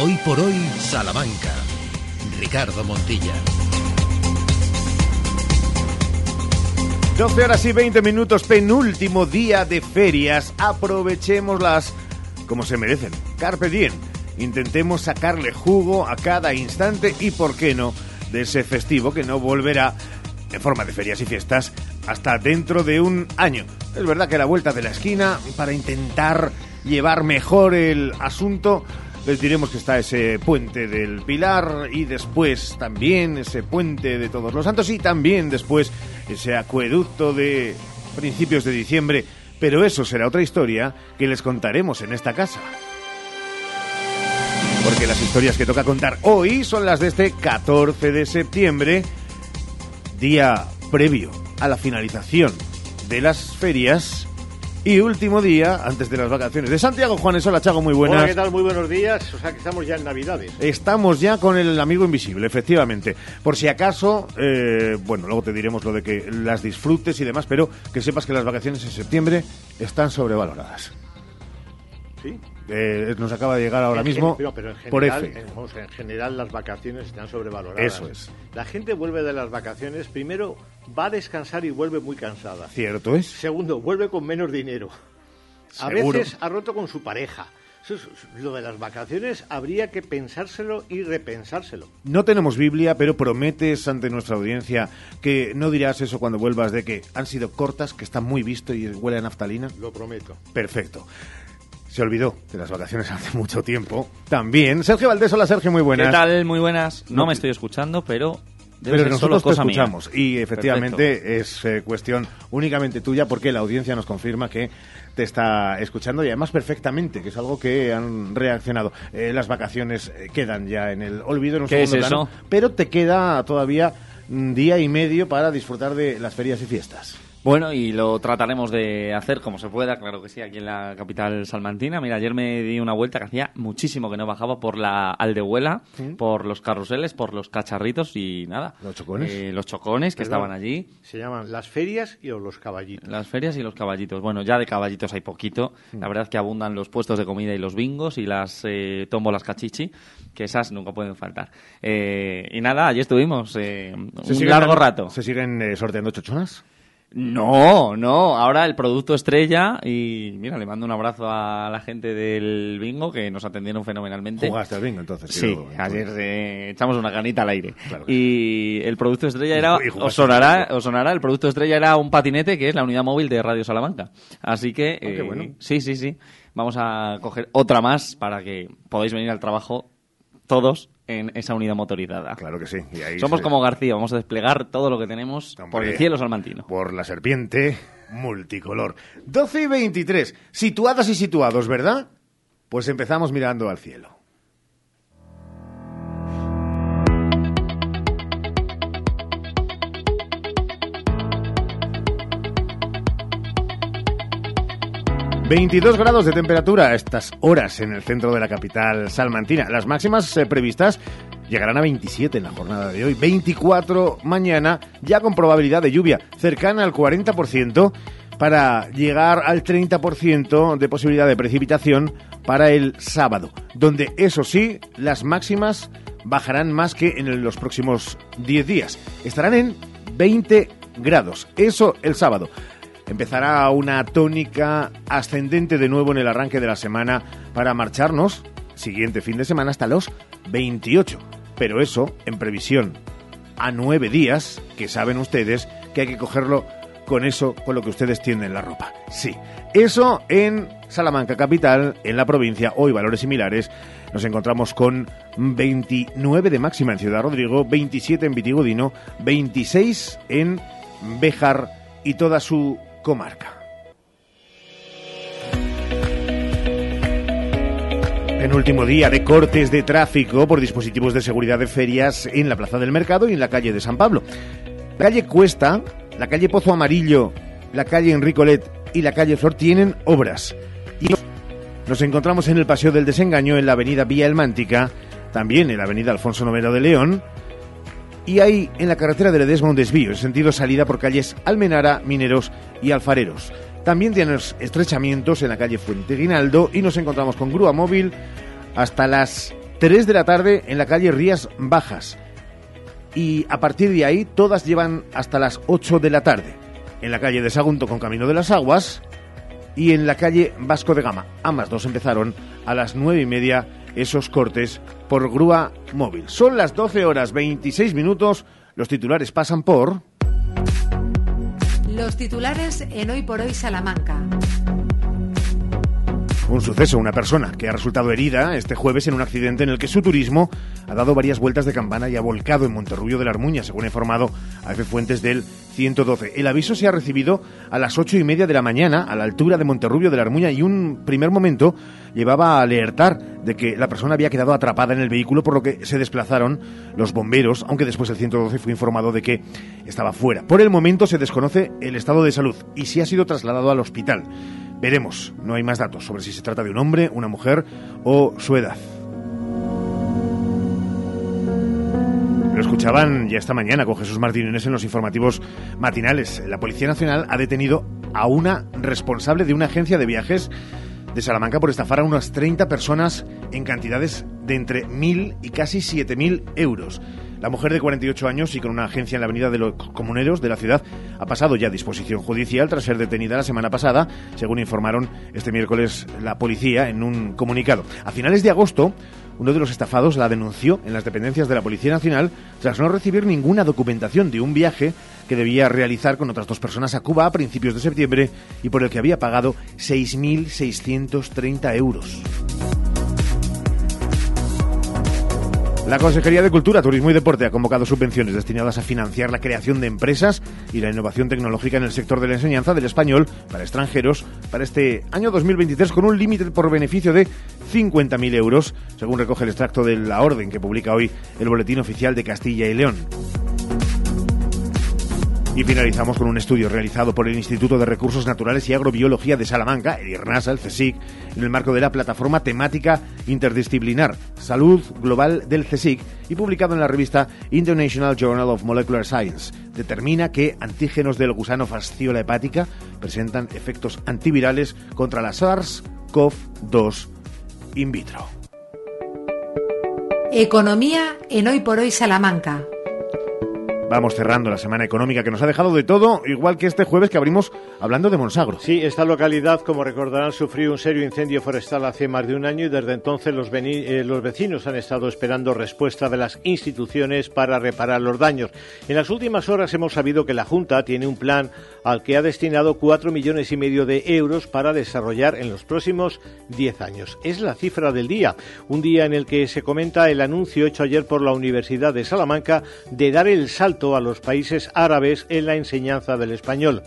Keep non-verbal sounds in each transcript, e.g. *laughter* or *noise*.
Hoy por hoy, Salamanca. Ricardo Montilla. 12 horas y 20 minutos, penúltimo día de ferias. Aprovechémoslas como se merecen. Carpe diem. Intentemos sacarle jugo a cada instante y, por qué no, de ese festivo que no volverá en forma de ferias y fiestas hasta dentro de un año. Es verdad que la vuelta de la esquina, para intentar llevar mejor el asunto, les diremos que está ese puente del Pilar y después también ese puente de Todos los Santos y también después ese acueducto de principios de diciembre. Pero eso será otra historia que les contaremos en esta casa. Porque las historias que toca contar hoy son las de este 14 de septiembre, día previo a la finalización de las ferias y último día antes de las vacaciones de Santiago. Juanes, hola Chago, muy buenas. Hola, ¿qué tal? Muy buenos días. O sea que estamos ya en Navidades. Estamos ya con el amigo invisible, efectivamente. Por si acaso, eh, bueno, luego te diremos lo de que las disfrutes y demás, pero que sepas que las vacaciones en septiembre están sobrevaloradas. ¿Sí? Eh, nos acaba de llegar ahora En mismo gen- pero en por general, F. en- vamos, en general las vacaciones están sobrevaloradas. Eso es. La gente vuelve de las vacaciones, primero va a descansar y vuelve muy cansada. Cierto es. Segundo, vuelve con menos dinero. A Seguro. veces ha roto con su pareja. Eso es- lo de las vacaciones habría que pensárselo y repensárselo. No tenemos Biblia, pero prometes ante nuestra audiencia que no dirás eso cuando vuelvas de que han sido cortas, que está muy visto y huele a naftalina. Lo prometo. Perfecto. Se olvidó de las vacaciones *laughs* hace mucho tiempo. También. Sergio Valdés, hola Sergio, muy buenas. ¿Qué tal? Muy buenas. No, No, me estoy escuchando, pero debe Pero nosotros te cosa mía. escuchamos y efectivamente es eh, cuestión únicamente tuya porque la audiencia nos confirma que te está escuchando y además perfectamente, que es algo que han reaccionado. Eh, las vacaciones eh, quedan ya en el olvido en un ¿Qué segundo es plano, pero te queda todavía un día y medio para disfrutar de las ferias y fiestas. Bueno, y lo trataremos de hacer como se pueda, claro que sí, aquí en la capital salmantina. Mira, ayer me di una vuelta que hacía muchísimo que no bajaba por la aldehuela, por los carruseles, por los cacharritos y nada. ¿Los chocones? Eh, los chocones que Perdón. estaban allí. Se llaman las ferias y o los caballitos. Las ferias y los caballitos. Bueno, ya de caballitos hay poquito. La verdad es que abundan los puestos de comida y los bingos y las eh, tómbolas cachichi, que esas nunca pueden faltar. Eh, y nada, allí estuvimos eh, un siguen largo rato. ¿Se siguen eh, sorteando chochonas? No, no, ahora el producto estrella y mira, le mando un abrazo a la gente del bingo que nos atendieron fenomenalmente. Jugaste al bingo entonces. Sí, ayer eh, echamos una canita al aire. Claro y el producto estrella era, os sonará, os sonará, el producto estrella era un patinete que es la unidad móvil de Radio Salamanca. Así que, qué eh, bueno. sí, sí, sí, vamos a coger otra más para que podáis venir al trabajo todos en esa unidad motorizada. Claro que sí. y ahí Somos se- como García, vamos a desplegar todo lo que tenemos por el cielo salmantino. Por la serpiente multicolor. 12 y 23. Situadas y situados, ¿verdad? Pues empezamos mirando al cielo. ...22 grados de temperatura a estas horas en el centro de la capital salmantina. Las máximas eh, previstas llegarán a 27 en la jornada de hoy, 24 mañana, ya con probabilidad de lluvia cercana al 40% para llegar al 30% de posibilidad de precipitación para el sábado, donde eso sí, las máximas bajarán más que en los próximos 10 días. Estarán en 20 grados, eso el sábado. Empezará una tónica ascendente de nuevo en el arranque de la semana para marcharnos, siguiente fin de semana, hasta los 28. Pero eso en previsión a nueve días, que saben ustedes que hay que cogerlo con eso, con lo que ustedes tienden la ropa. Sí, eso en Salamanca capital, en la provincia, hoy valores similares. Nos encontramos con 29 de máxima en Ciudad Rodrigo, 27 en Vitigodino, 26 en Béjar y toda su comarca. Penúltimo día de cortes de tráfico por dispositivos de seguridad de ferias en la Plaza del Mercado y en la calle de San Pablo. La calle Cuesta, la calle Pozo Amarillo, la calle Enricolet y la calle Flor tienen obras. Y nos encontramos en el Paseo del Desengaño, en la avenida Vía Elmántica, también en la avenida Alfonso Noveno de León, y hay en la carretera de Ledesma un desvío, en sentido salida por calles Almenara, Mineros y Alfareros. También tienes estrechamientos en la calle Fuente Guinaldo y nos encontramos con grúa móvil hasta las 3 de la tarde en la calle Rías Bajas. Y a partir de ahí todas llevan hasta las 8 de la tarde. En la calle de Sagunto con Camino de las Aguas y en la calle Vasco de Gama. Ambas dos empezaron a las 9 y media esos cortes por grúa móvil. Son las 12 horas 26 minutos. Los titulares pasan por... Los titulares en Hoy por Hoy Salamanca. Un suceso, una persona que ha resultado herida este jueves en un accidente en el que su turismo ha dado varias vueltas de campana y ha volcado en Monterrubio de la Armuña, según ha informado a F. Fuentes del 112. El aviso se ha recibido a las ocho y media de la mañana a la altura de Monterrubio de la Armuña y un primer momento llevaba a alertar de que la persona había quedado atrapada en el vehículo, por lo que se desplazaron los bomberos, aunque después el 112 fue informado de que estaba fuera. Por el momento se desconoce el estado de salud y si ha sido trasladado al hospital. Veremos, no hay más datos sobre si se trata de un hombre, una mujer o su edad. Lo escuchaban ya esta mañana con Jesús Martínez en los informativos matinales. La Policía Nacional ha detenido a una responsable de una agencia de viajes de Salamanca por estafar a unas 30 personas en cantidades de entre 1.000 y casi 7.000 euros. La mujer de 48 años y con una agencia en la Avenida de los Comuneros de la ciudad ha pasado ya a disposición judicial tras ser detenida la semana pasada, según informaron este miércoles la policía en un comunicado. A finales de agosto, uno de los estafados la denunció en las dependencias de la Policía Nacional tras no recibir ninguna documentación de un viaje que debía realizar con otras dos personas a Cuba a principios de septiembre y por el que había pagado 6.630 euros. La Consejería de Cultura, Turismo y Deporte ha convocado subvenciones destinadas a financiar la creación de empresas y la innovación tecnológica en el sector de la enseñanza del español para extranjeros para este año 2023 con un límite por beneficio de 50.000 euros, según recoge el extracto de la orden que publica hoy el Boletín Oficial de Castilla y León. Y finalizamos con un estudio realizado por el Instituto de Recursos Naturales y Agrobiología de Salamanca, el IRNASA, el CSIC, en el marco de la plataforma temática interdisciplinar Salud Global del CSIC y publicado en la revista International Journal of Molecular Science. Determina que antígenos del gusano fasciola hepática presentan efectos antivirales contra la SARS-CoV-2 in vitro. Economía en Hoy por Hoy Salamanca. Vamos cerrando la semana económica que nos ha dejado de todo, igual que este jueves que abrimos hablando de Monsagro. Sí, esta localidad, como recordarán, sufrió un serio incendio forestal hace más de un año y desde entonces los, eh, los vecinos han estado esperando respuesta de las instituciones para reparar los daños. En las últimas horas hemos sabido que la Junta tiene un plan al que ha destinado cuatro millones y medio de euros para desarrollar en los próximos diez años. Es la cifra del día, un día en el que se comenta el anuncio hecho ayer por la Universidad de Salamanca de dar el salto a los países árabes en la enseñanza del español.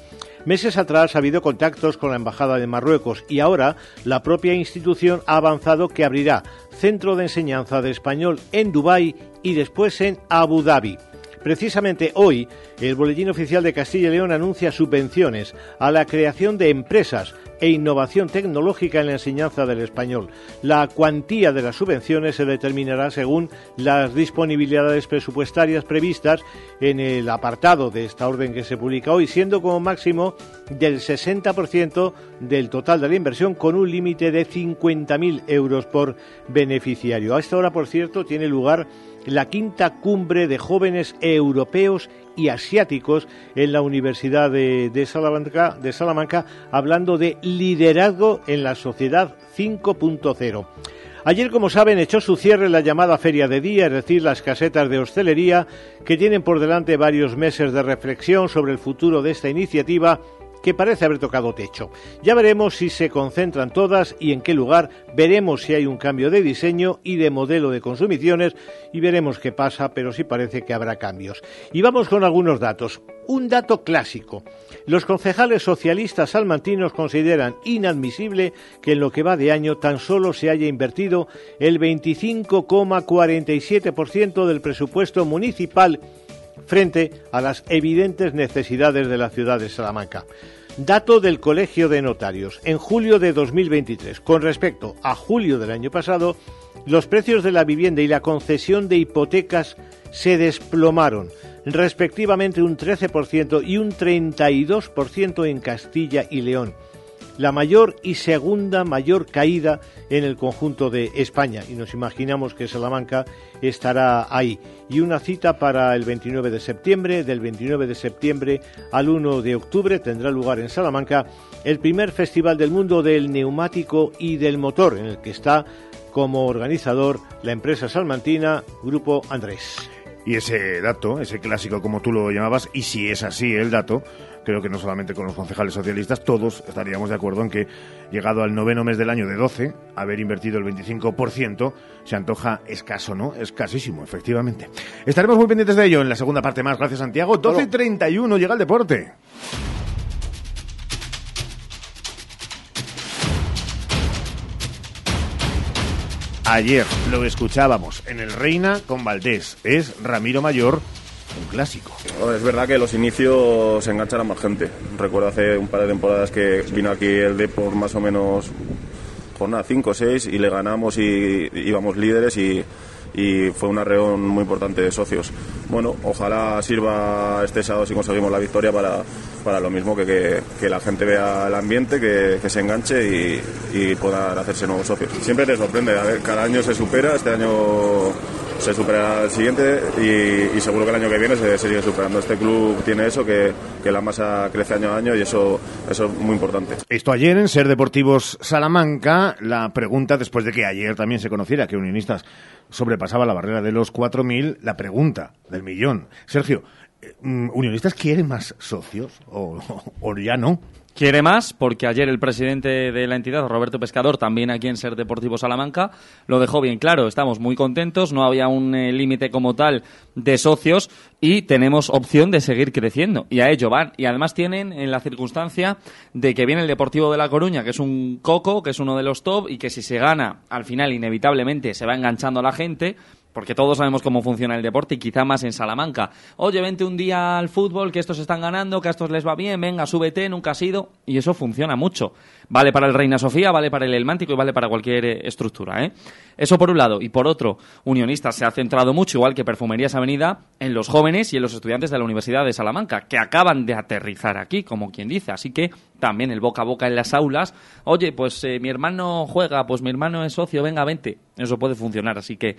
Meses atrás ha habido contactos con la Embajada de Marruecos y ahora la propia institución ha avanzado que abrirá centro de enseñanza de español en Dubái y después en Abu Dhabi. Precisamente hoy, el Boletín Oficial de Castilla y León anuncia subvenciones a la creación de empresas e innovación tecnológica en la enseñanza del español. La cuantía de las subvenciones se determinará según las disponibilidades presupuestarias previstas en el apartado de esta orden que se publica hoy, siendo como máximo del 60% del total de la inversión con un límite de 50.000 euros por beneficiario. A esta hora, por cierto, tiene lugar la quinta cumbre de jóvenes europeos y asiáticos en la Universidad de, Salamanca, de Salamanca, hablando de liderazgo en la sociedad 5.0. Ayer, como saben, echó su cierre la llamada Feria de Día, es decir, las casetas de hostelería, que tienen por delante varios meses de reflexión sobre el futuro de esta iniciativa que parece haber tocado techo. Ya veremos si se concentran todas y en qué lugar, veremos si hay un cambio de diseño y de modelo de consumiciones y veremos qué pasa, pero sí parece que habrá cambios. Y vamos con algunos datos. Un dato clásico. Los concejales socialistas salmantinos consideran inadmisible que en lo que va de año tan solo se haya invertido el 25,47% del presupuesto municipal frente a las evidentes necesidades de la ciudad de Salamanca. Dato del Colegio de Notarios. En julio de 2023, con respecto a julio del año pasado, los precios de la vivienda y la concesión de hipotecas se desplomaron, respectivamente un 13% y un 32% en Castilla y León. La mayor y segunda mayor caída en el conjunto de España. Y nos imaginamos que Salamanca estará ahí. Y una cita para el 29 de septiembre. Del 29 de septiembre al 1 de octubre tendrá lugar en Salamanca el primer festival del mundo del neumático y del motor, en el que está como organizador la empresa salmantina Grupo Andrés. Y ese dato, ese clásico como tú lo llamabas, y si es así el dato, creo que no solamente con los concejales socialistas, todos estaríamos de acuerdo en que, llegado al noveno mes del año de 12, haber invertido el 25% se antoja escaso, ¿no? Escasísimo, efectivamente. Estaremos muy pendientes de ello en la segunda parte más. Gracias, Santiago. 12.31 llega el deporte. Ayer lo escuchábamos en el Reina con Valdés. Es Ramiro Mayor, un clásico. Es verdad que los inicios se enganchan a más gente. Recuerdo hace un par de temporadas que vino aquí el Depor más o menos jornada 5 o 6 y le ganamos y íbamos líderes y, y fue una reunión muy importante de socios. Bueno, ojalá sirva este sábado si conseguimos la victoria para, para lo mismo, que, que, la gente vea el ambiente, que, que se enganche y, y puedan hacerse nuevos socios. Siempre te sorprende, a ver, cada año se supera, este año se supera el siguiente y, y, seguro que el año que viene se, se sigue superando. Este club tiene eso, que, que, la masa crece año a año y eso, eso es muy importante. Esto ayer en Ser Deportivos Salamanca, la pregunta después de que ayer también se conociera que Unionistas sobrepasaba la barrera de los 4.000, la pregunta del millón. Sergio, ¿Unionistas quieren más socios o *laughs* ya no? Quiere más porque ayer el presidente de la entidad, Roberto Pescador, también aquí en Ser Deportivo Salamanca, lo dejó bien claro. Estamos muy contentos, no había un eh, límite como tal de socios y tenemos opción de seguir creciendo. Y a ello van. Y además tienen en la circunstancia de que viene el Deportivo de La Coruña, que es un coco, que es uno de los top y que si se gana, al final inevitablemente se va enganchando a la gente porque todos sabemos cómo funciona el deporte y quizá más en Salamanca. Oye, vente un día al fútbol, que estos están ganando, que a estos les va bien, venga, súbete, nunca has ido. Y eso funciona mucho. Vale para el Reina Sofía, vale para el Elmántico y vale para cualquier eh, estructura. ¿eh? Eso por un lado. Y por otro, Unionistas se ha centrado mucho, igual que Perfumerías Avenida, en los jóvenes y en los estudiantes de la Universidad de Salamanca, que acaban de aterrizar aquí, como quien dice. Así que también el boca a boca en las aulas. Oye, pues eh, mi hermano juega, pues mi hermano es socio, venga, vente. Eso puede funcionar. Así que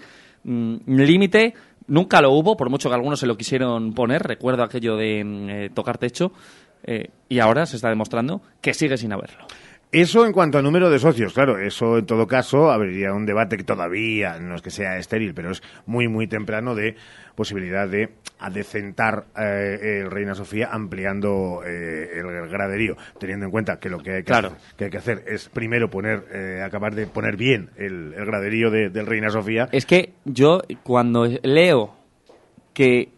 mm, límite nunca lo hubo, por mucho que algunos se lo quisieron poner. Recuerdo aquello de eh, tocar techo. Eh, y ahora se está demostrando que sigue sin haberlo. Eso en cuanto a número de socios, claro, eso en todo caso habría un debate que todavía no es que sea estéril, pero es muy, muy temprano de posibilidad de adecentar eh, el Reina Sofía ampliando eh, el graderío, teniendo en cuenta que lo que hay que, Claro. hacer, que, hay que hacer es primero poner, eh, acabar de poner bien el, el graderío de- del Reina Sofía. Es que yo cuando leo que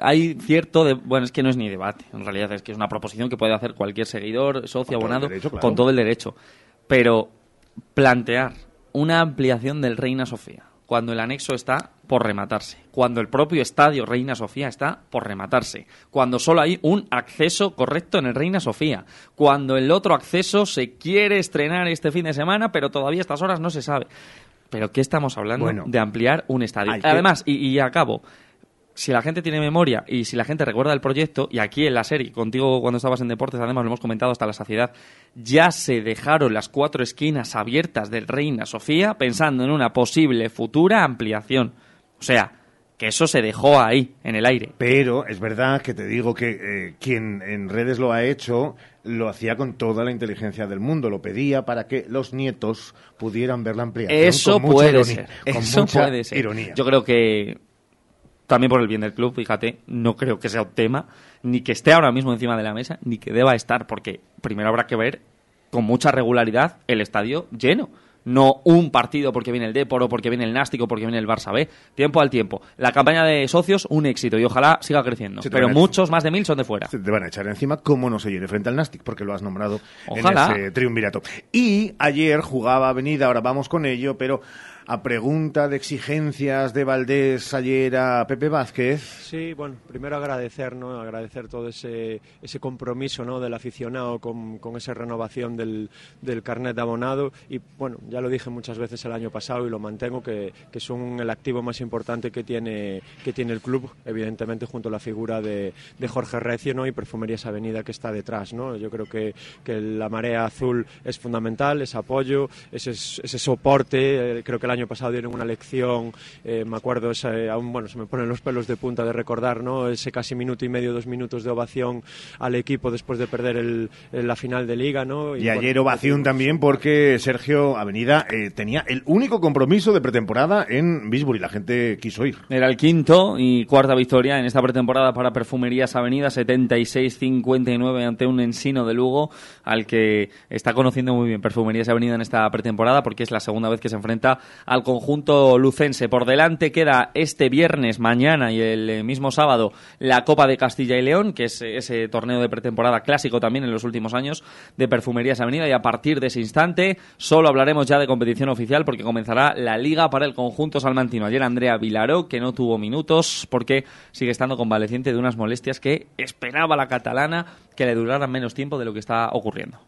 hay cierto de, bueno es que no es ni debate en realidad es que es una proposición que puede hacer cualquier seguidor socio Con abonado derecho, claro. con todo el derecho pero plantear una ampliación del Reina Sofía cuando el anexo está por rematarse, cuando el propio estadio Reina Sofía está por rematarse, cuando solo hay un acceso correcto en el Reina Sofía, cuando el otro acceso se quiere estrenar este fin de semana, pero todavía a estas horas no se sabe. ¿Pero qué estamos hablando? Bueno. de ampliar un estadio. Que- Además, y, y acabo, si la gente tiene memoria y si la gente recuerda el proyecto, y aquí en la serie, contigo cuando estabas en deportes, además lo hemos comentado hasta la saciedad, ya se dejaron las cuatro esquinas abiertas del Reina Sofía pensando en una posible futura ampliación. O sea, que eso se dejó ahí, en el aire. Pero es verdad que te digo que eh, quien en redes lo ha hecho lo hacía con toda la inteligencia del mundo, lo pedía para que los nietos pudieran ver la ampliación. Eso con mucha puede ironía, ser. con Eso mucha puede ser. ironía. Yo creo que también por el bien del club, fíjate, no creo que sea un tema ni que esté ahora mismo encima de la mesa, ni que deba estar, porque primero habrá que ver con mucha regularidad el estadio lleno. No un partido porque viene el Depor o porque viene el Nástico, porque viene el Barça B. Tiempo al tiempo. La campaña de socios, un éxito y ojalá siga creciendo. Pero muchos, más de mil, son de fuera. Se te van a echar encima cómo no se llene frente al Nastic, porque lo has nombrado Ojalá. en ese triunvirato. Y ayer jugaba Avenida, ahora vamos con ello, pero a pregunta de exigencias de Valdés ayer a Pepe Vázquez, Sí, bueno, primero agradecer, ¿no? Agradecer todo ese, ese compromiso, ¿no? Del aficionado con, con esa renovación del, del carnet de abonado y, bueno, ya lo dije muchas veces el año pasado y lo mantengo, que, que son el activo más importante que tiene, que tiene el club, evidentemente junto a la figura de, de Jorge Recio ¿no? y Perfumerías Avenida que está detrás. ¿no? Yo creo que, que la marea azul es fundamental, ese apoyo, ese, ese soporte. Eh, creo que el año pasado dieron una lección, eh, me acuerdo, ese, aún bueno, se me ponen los pelos de punta de recordar ¿no? ese casi minuto y medio, dos minutos de ovación al equipo después de perder el, la final de liga. ¿no? Y, y ayer ovación también porque Sergio Avenida eh, tenía el único compromiso de pretemporada en Bisbury. La gente quiso ir. Era el quinto y cuarta victoria en esta pretemporada para Perfumerías Avenida, 76-59 ante un Ensino de Lugo, al que está conociendo muy bien Perfumerías Avenida en esta pretemporada porque es la segunda vez que se enfrenta al conjunto lucense. Por delante queda este viernes, mañana y el mismo sábado la Copa de Castilla y León, que es ese torneo de pretemporada clásico también en los últimos años de Perfumerías Avenida y a partir de ese instante solo hablaremos ya de competición oficial porque comenzará la liga para el conjunto salmantino. Ayer Andrea Vilaró, que no tuvo minutos porque sigue estando convaleciente de unas molestias que esperaba la catalana que le duraran menos tiempo de lo que está ocurriendo.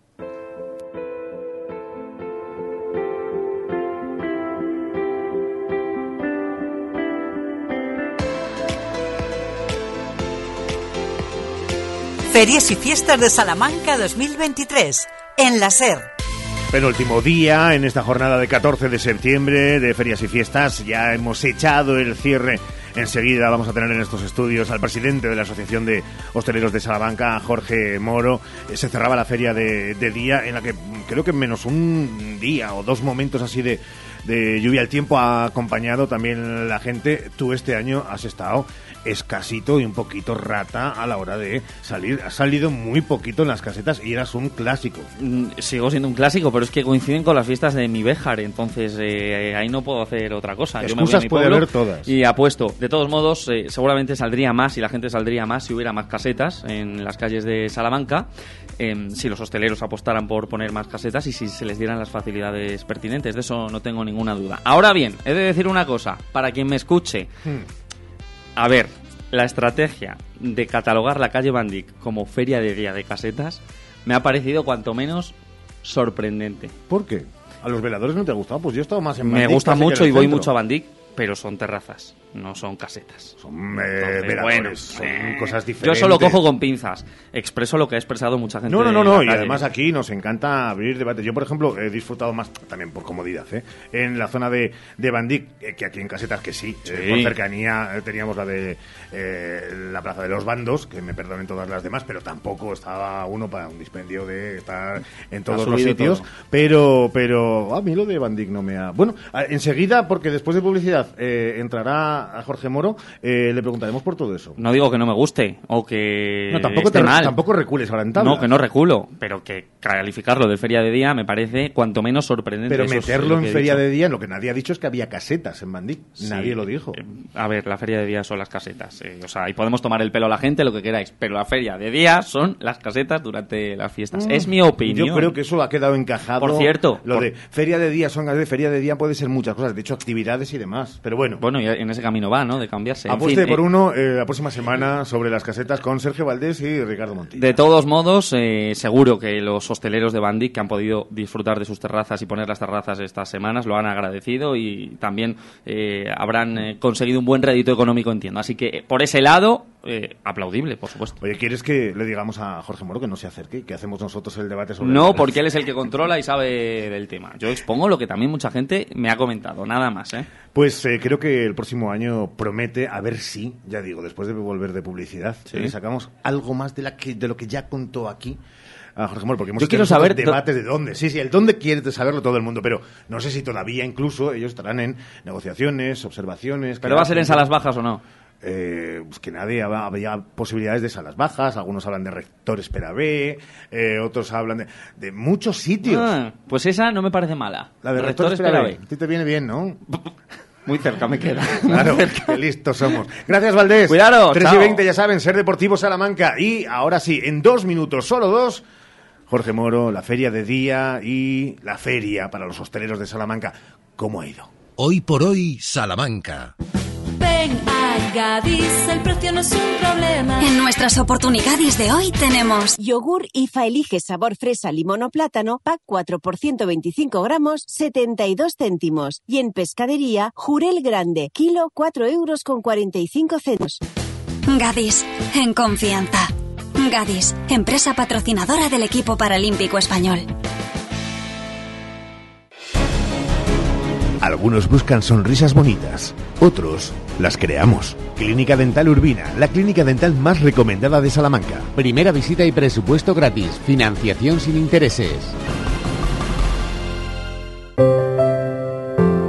Ferias y Fiestas de Salamanca 2023 en la SER. Penúltimo día en esta jornada de 14 de septiembre de Ferias y Fiestas. Ya hemos echado el cierre. Enseguida vamos a tener en estos estudios al presidente de la Asociación de Hosteleros de Salamanca, Jorge Moro. Se cerraba la feria de, día en la que creo que menos un día o dos momentos así de, de lluvia al tiempo ha acompañado también la gente. Tú este año has estado escasito y un poquito rata a la hora de salir. Has salido muy poquito en las casetas y eras un clásico. Mm, Sigo siendo un clásico, pero es que coinciden con las fiestas de mi Béjar, entonces eh, ahí no puedo hacer otra cosa. Yo me voy a Excusas mi puede haber todas. Y apuesto. De todos modos, eh, seguramente saldría más y la gente saldría más si hubiera más casetas en las calles de Salamanca, em, si los hosteleros apostaran por poner más casetas y si se les dieran las facilidades pertinentes. De eso no tengo ninguna duda. Ahora bien, he de decir una cosa, para quien me escuche. A ver, la estrategia de catalogar la calle Bandic como feria de día de casetas me ha parecido cuanto menos sorprendente. ¿Por qué? ¿A los veladores no te ha gustado? Pues yo he estado más en Me Madrid gusta mucho y voy mucho a Bandic, pero son terrazas, no son casetas. Son eh, Entonces, veladores, bueno, son eh, cosas Yo diferentes. solo cojo con pinzas. Expreso lo que ha expresado mucha gente. No, no, no, no. Y además aquí nos encanta abrir debates. Yo, por ejemplo, he disfrutado más, también por comodidad, ¿eh? en la zona de, de Bandic, eh, que aquí en Casetas, que sí. eh, Sí. por cercanía teníamos la de eh, la Plaza de los Bandos, que me perdonen todas las demás, pero tampoco estaba uno para un dispendio de estar en todos los sitios. todo. Pero, pero a mí lo de Bandic no me ha... Bueno, enseguida, porque después de publicidad eh, entrará a Jorge Moro, eh, le preguntaremos por todo eso. No digo que no me guste o que No, tampoco, esté te- mal. tampoco recules ahora en tabla. No, que no reculo, pero que calificarlo de feria de día me parece cuanto menos sorprendente. Pero meterlo lo en feria de día, lo que nadie ha dicho es que había casetas en Bandic. Sí. Nadie lo dijo. Eh, A ver, la feria de día son las casetas. eh, o sea, ahí podemos tomar el pelo a la gente, lo que queráis. Pero la feria de día son las casetas durante las fiestas. Es mi opinión. Mm. Yo creo que eso ha quedado encajado. Por cierto, Lo por- de feria de día son casetas, feria de día puede ser muchas cosas, de hecho actividades y demás. Pero bueno, Bueno, y en ese camino va, ¿no? De cambiarse. En apueste fin, por eh, uno eh, la próxima semana sobre las casetas con Sergio Valdés y Ricardo Montilla. De todos modos, eh, seguro que los hosteleros de Bandic que han podido disfrutar de sus terrazas y poner las terrazas estas semanas lo han agradecido y también eh, habrán conseguido un buen rédito económico, entiendo. Así que por ese lado, eh, aplaudible, por supuesto. Oye, ¿quieres que le digamos a Jorge Moro que no se acerque y que hacemos nosotros el debate sobre No, porque él es el que controla y sabe del tema. Yo expongo lo que también mucha gente me ha comentado, nada más, ¿eh? Pues eh, creo que el próximo año promete, a ver si, ya digo, después de volver de publicidad, Sí. le sacamos algo más de, la que, de lo que ya contó aquí a Jorge Moro, porque hemos Yo quiero saber debates de dónde. Sí, sí, el dónde quiere saberlo todo el mundo, pero no sé si todavía incluso ellos estarán en negociaciones, observaciones. ¿Pero va a ser en salas bajas o no? Eh, pues que nadie hab- había posibilidades de salas bajas, algunos hablan de rectores para B, eh, otros hablan de, de muchos sitios. Ah, pues esa no me parece mala. la de Rector rectores espera B. B. A ti te viene bien, ¿no? *laughs* Muy cerca me queda. *laughs* Claro, qué listos somos. Gracias, Valdés. Cuidado, 3 y chao. 20, ya saben, Ser Deportivo Salamanca. Y ahora sí, en dos minutos, solo dos, Jorge Moro, la feria de día y la feria para los hosteleros de Salamanca. ¿Cómo ha ido? Hoy por hoy, Salamanca. Ven a Gadis, el precio no es un problema. En nuestras oportunidades de hoy tenemos yogur IFA elige sabor fresa, limón o plátano, pack 4 por 125 gramos, 72 céntimos. Y en pescadería, jurel grande, kilo 4 euros con 45 centos. Gadis, en confianza. Gadis, empresa patrocinadora del equipo paralímpico español. Algunos buscan sonrisas bonitas, otros las creamos. Clínica Dental Urbina, la clínica dental más recomendada de Salamanca. Primera visita y presupuesto gratis, financiación sin intereses.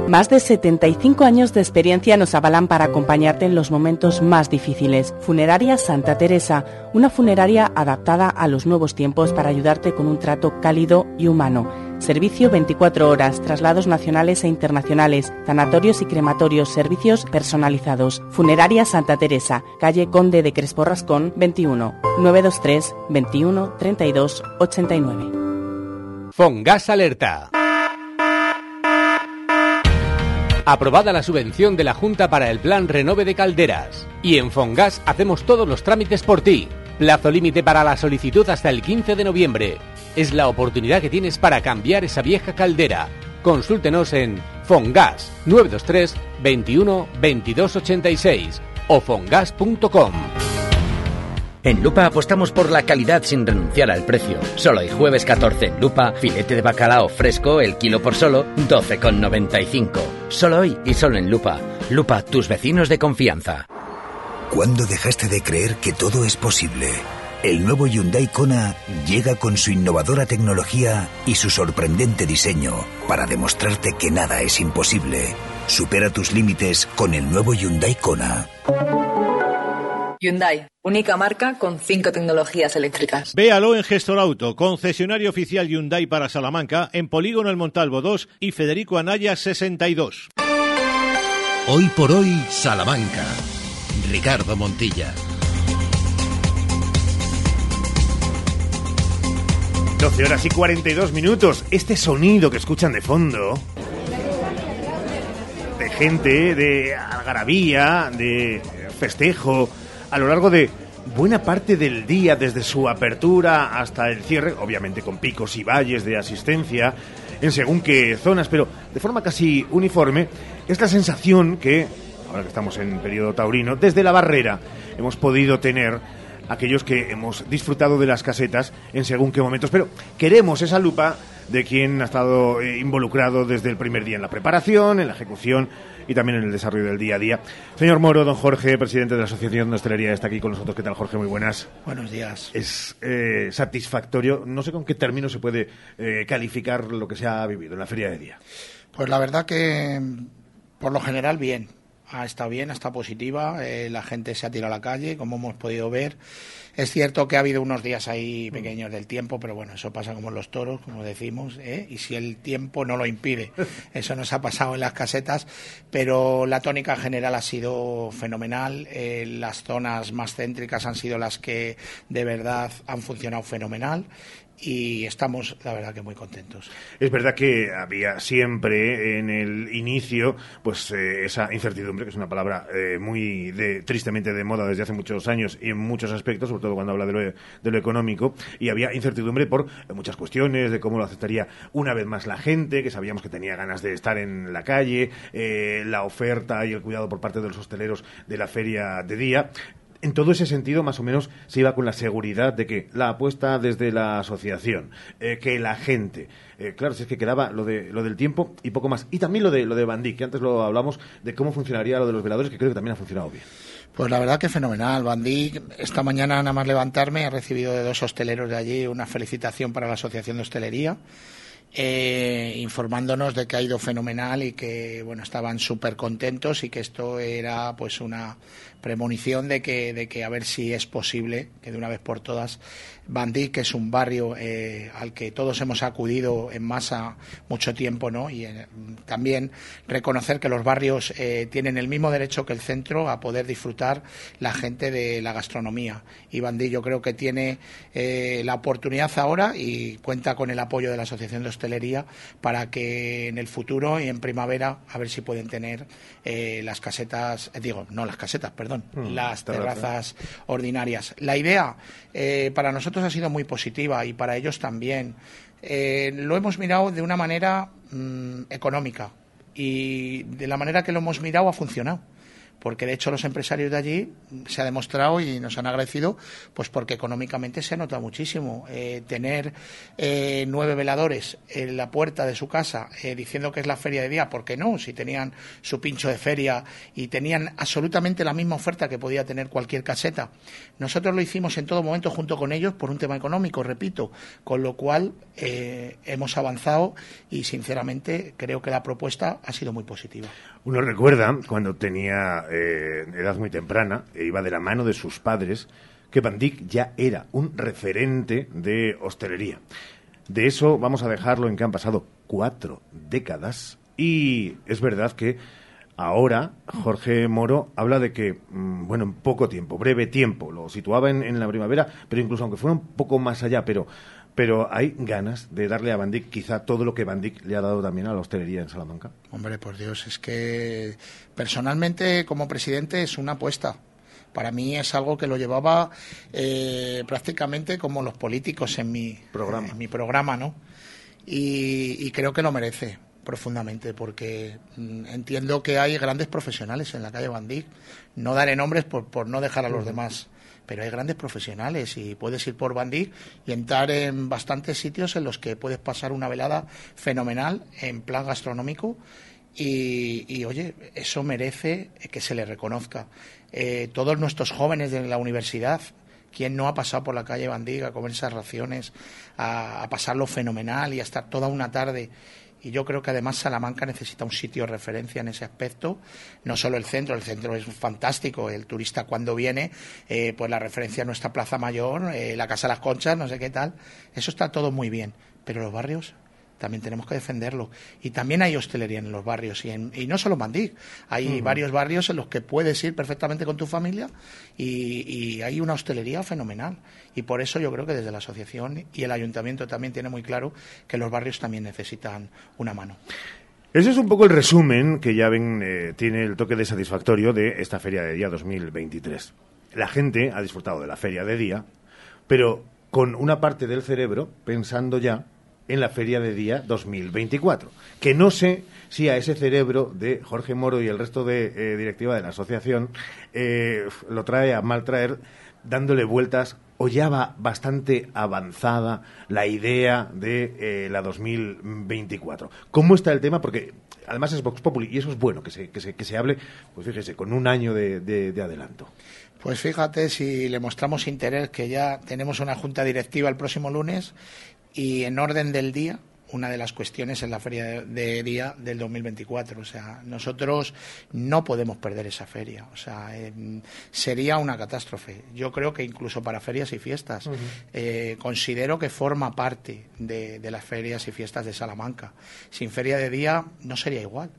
Más de 75 años de experiencia nos avalan para acompañarte en los momentos más difíciles. Funeraria Santa Teresa, una funeraria adaptada a los nuevos tiempos para ayudarte con un trato cálido y humano. Servicio 24 horas, traslados nacionales e internacionales, sanatorios y crematorios, servicios personalizados. Funeraria Santa Teresa, calle Conde de Crespo Rascón, 21, 923 21 32 89. Fongas Alerta. Aprobada la subvención de la Junta para el Plan Renove de Calderas. Y en Fongas hacemos todos los trámites por ti. Plazo límite para la solicitud hasta el 15 de noviembre. Es la oportunidad que tienes para cambiar esa vieja caldera. Consúltenos en Fongas 923 21 22 86 o fongas.com. En Lupa apostamos por la calidad sin renunciar al precio. Solo hay jueves 14 en Lupa, filete de bacalao fresco, el kilo por solo 12,95. Solo hoy y solo en Lupa. Lupa, tus vecinos de confianza. ¿Cuándo dejaste de creer que todo es posible? El nuevo Hyundai Kona llega con su innovadora tecnología y su sorprendente diseño para demostrarte que nada es imposible. Supera tus límites con el nuevo Hyundai Kona. Hyundai, única marca con cinco tecnologías eléctricas. Véalo en Gestor Auto, concesionario oficial Hyundai para Salamanca, en Polígono El Montalvo 2 y Federico Anaya 62. Hoy por hoy, Salamanca. Ricardo Montilla. 12 horas y 42 minutos. Este sonido que escuchan de fondo de gente, de algarabía, de festejo, a lo largo de buena parte del día, desde su apertura hasta el cierre, obviamente con picos y valles de asistencia en según qué zonas, pero de forma casi uniforme, es la sensación que, ahora que estamos en periodo taurino, desde la barrera hemos podido tener aquellos que hemos disfrutado de las casetas en según qué momentos. Pero queremos esa lupa de quien ha estado eh, involucrado desde el primer día en la preparación, en la ejecución y también en el desarrollo del día a día. Señor Moro, don Jorge, presidente de la Asociación de Hostelería, está aquí con nosotros. ¿Qué tal, Jorge? Muy buenas. Buenos días. Es eh, satisfactorio. No sé con qué término se puede eh, calificar lo que se ha vivido en la feria de día. Pues la verdad que, por lo general, bien ha estado bien, ha estado positiva, eh, la gente se ha tirado a la calle, como hemos podido ver. Es cierto que ha habido unos días ahí pequeños del tiempo, pero bueno, eso pasa como en los toros, como decimos, ¿eh? y si el tiempo no lo impide. *laughs* Eso nos ha pasado en las casetas, pero la tónica general ha sido fenomenal. Eh, las zonas más céntricas han sido las que de verdad han funcionado fenomenal y estamos, la verdad, que muy contentos. Es verdad que había siempre en el inicio, pues eh, esa incertidumbre, que es una palabra eh, muy de, tristemente de moda desde hace muchos años y en muchos aspectos, sobre todo cuando habla de lo, de lo económico, y había incertidumbre por muchas cuestiones, de cómo lo aceptaría una vez más la gente, que sabíamos que tenía ganas de estar en la calle, eh, la oferta y el cuidado por parte de los hosteleros de la feria de día en todo ese sentido, más o menos, se iba con la seguridad de que la apuesta desde la asociación, eh, que la gente, eh, claro, si es que quedaba lo, de, lo del tiempo y poco más. Y también lo de, lo de Bandí, que antes lo hablamos, de cómo funcionaría lo de los veladores, que creo que también ha funcionado bien. Pues la verdad que fenomenal. Bandí, esta mañana nada más levantarme, he recibido de dos hosteleros de allí una felicitación para la Asociación de Hostelería. Eh, informándonos de que ha ido fenomenal y que bueno estaban súper contentos y que esto era pues una premonición de que, de que a ver si es posible que de una vez por todas Bandí, que es un barrio eh, al que todos hemos acudido en masa mucho tiempo, ¿no? Y eh, también reconocer que los barrios eh, tienen el mismo derecho que el centro a poder disfrutar la gente de la gastronomía. Y Bandí yo creo que tiene la oportunidad ahora y cuenta con el apoyo de la Asociación de hostelería para que en el futuro y en primavera a ver si pueden tener eh, las casetas, eh, digo, no las casetas, perdón, Mm, las terraza. terrazas ordinarias. La idea eh, para nosotros ha sido muy positiva y para ellos también. Eh, lo hemos mirado de una manera mm, económica y de la manera que lo hemos mirado ha funcionado porque de hecho los empresarios de allí se ha demostrado y nos han agradecido, pues porque económicamente se ha notado muchísimo. Eh, tener eh, nueve veladores en la puerta de su casa eh, diciendo que es la feria de día, ¿por qué no? Si tenían su pincho de feria y tenían absolutamente la misma oferta que podía tener cualquier caseta. Nosotros lo hicimos en todo momento junto con ellos por un tema económico, repito, con lo cual eh, hemos avanzado y sinceramente creo que la propuesta ha sido muy positiva. Uno recuerda cuando tenía eh, edad muy temprana e iba de la mano de sus padres que Van Dyck ya era un referente de hostelería. De eso vamos a dejarlo en que han pasado cuatro décadas y es verdad que ahora Jorge Moro habla de que, mm, bueno, en poco tiempo, breve tiempo, lo situaba en, en la primavera, pero incluso aunque fuera un poco más allá, pero, pero hay ganas de darle a Van quizá todo lo que Van Dyck le ha dado también a la hostelería en Salamanca. Hombre, por Dios, es que personalmente como presidente es una apuesta. Para mí es algo que lo llevaba eh, prácticamente como los políticos en mi programa, en mi programa ¿no? Y, y creo que lo merece profundamente porque mm, entiendo que hay grandes profesionales en la calle Bandí. No daré nombres por, por no dejar a los demás, pero hay grandes profesionales y puedes ir por Bandí y entrar en bastantes sitios en los que puedes pasar una velada fenomenal en plan gastronómico y, y, oye, eso merece que se le reconozca. Eh, todos nuestros jóvenes de la universidad, ¿quién no ha pasado por la calle Bandiga a comer esas raciones, a, a pasarlo fenomenal y a estar toda una tarde? Y yo creo que además Salamanca necesita un sitio de referencia en ese aspecto. No solo el centro, el centro es fantástico. El turista cuando viene, eh, pues la referencia a nuestra Plaza Mayor, eh, la Casa de las Conchas, no sé qué tal. Eso está todo muy bien. Pero los barrios también tenemos que defenderlo. Y también hay hostelería en los barrios, y, en- y no solo en Bandí. Hay varios barrios en los que puedes ir perfectamente con tu familia y, y hay una hostelería fenomenal. Y por eso yo creo que desde la asociación y el ayuntamiento también tiene muy claro que los barrios también necesitan una mano. Ese es un poco el resumen que ya ven, eh, tiene el toque de satisfactorio de esta Feria de Día 2023. La gente ha disfrutado de la Feria de Día, pero con una parte del cerebro pensando ya en la Feria de Día 2024. Que no sé si a ese cerebro de Jorge Moro y el resto de eh, directiva de la asociación eh, lo trae a mal traer dándole vueltas o ya va bastante avanzada la idea de eh, la 2024. ¿Cómo está el tema? Porque además es Vox Populi y eso es bueno que se, que se, que se hable, pues fíjese, con un año de, de- de adelanto. Pues fíjate si le mostramos interés que ya tenemos una junta directiva el próximo lunes y en orden del día una de las cuestiones es la feria de, día del 2024. O sea, nosotros no podemos perder esa feria. O sea, em, sería una catástrofe. Yo creo que incluso para ferias y fiestas eh, considero que forma parte de, de las ferias y fiestas de Salamanca. Sin feria de día no sería igual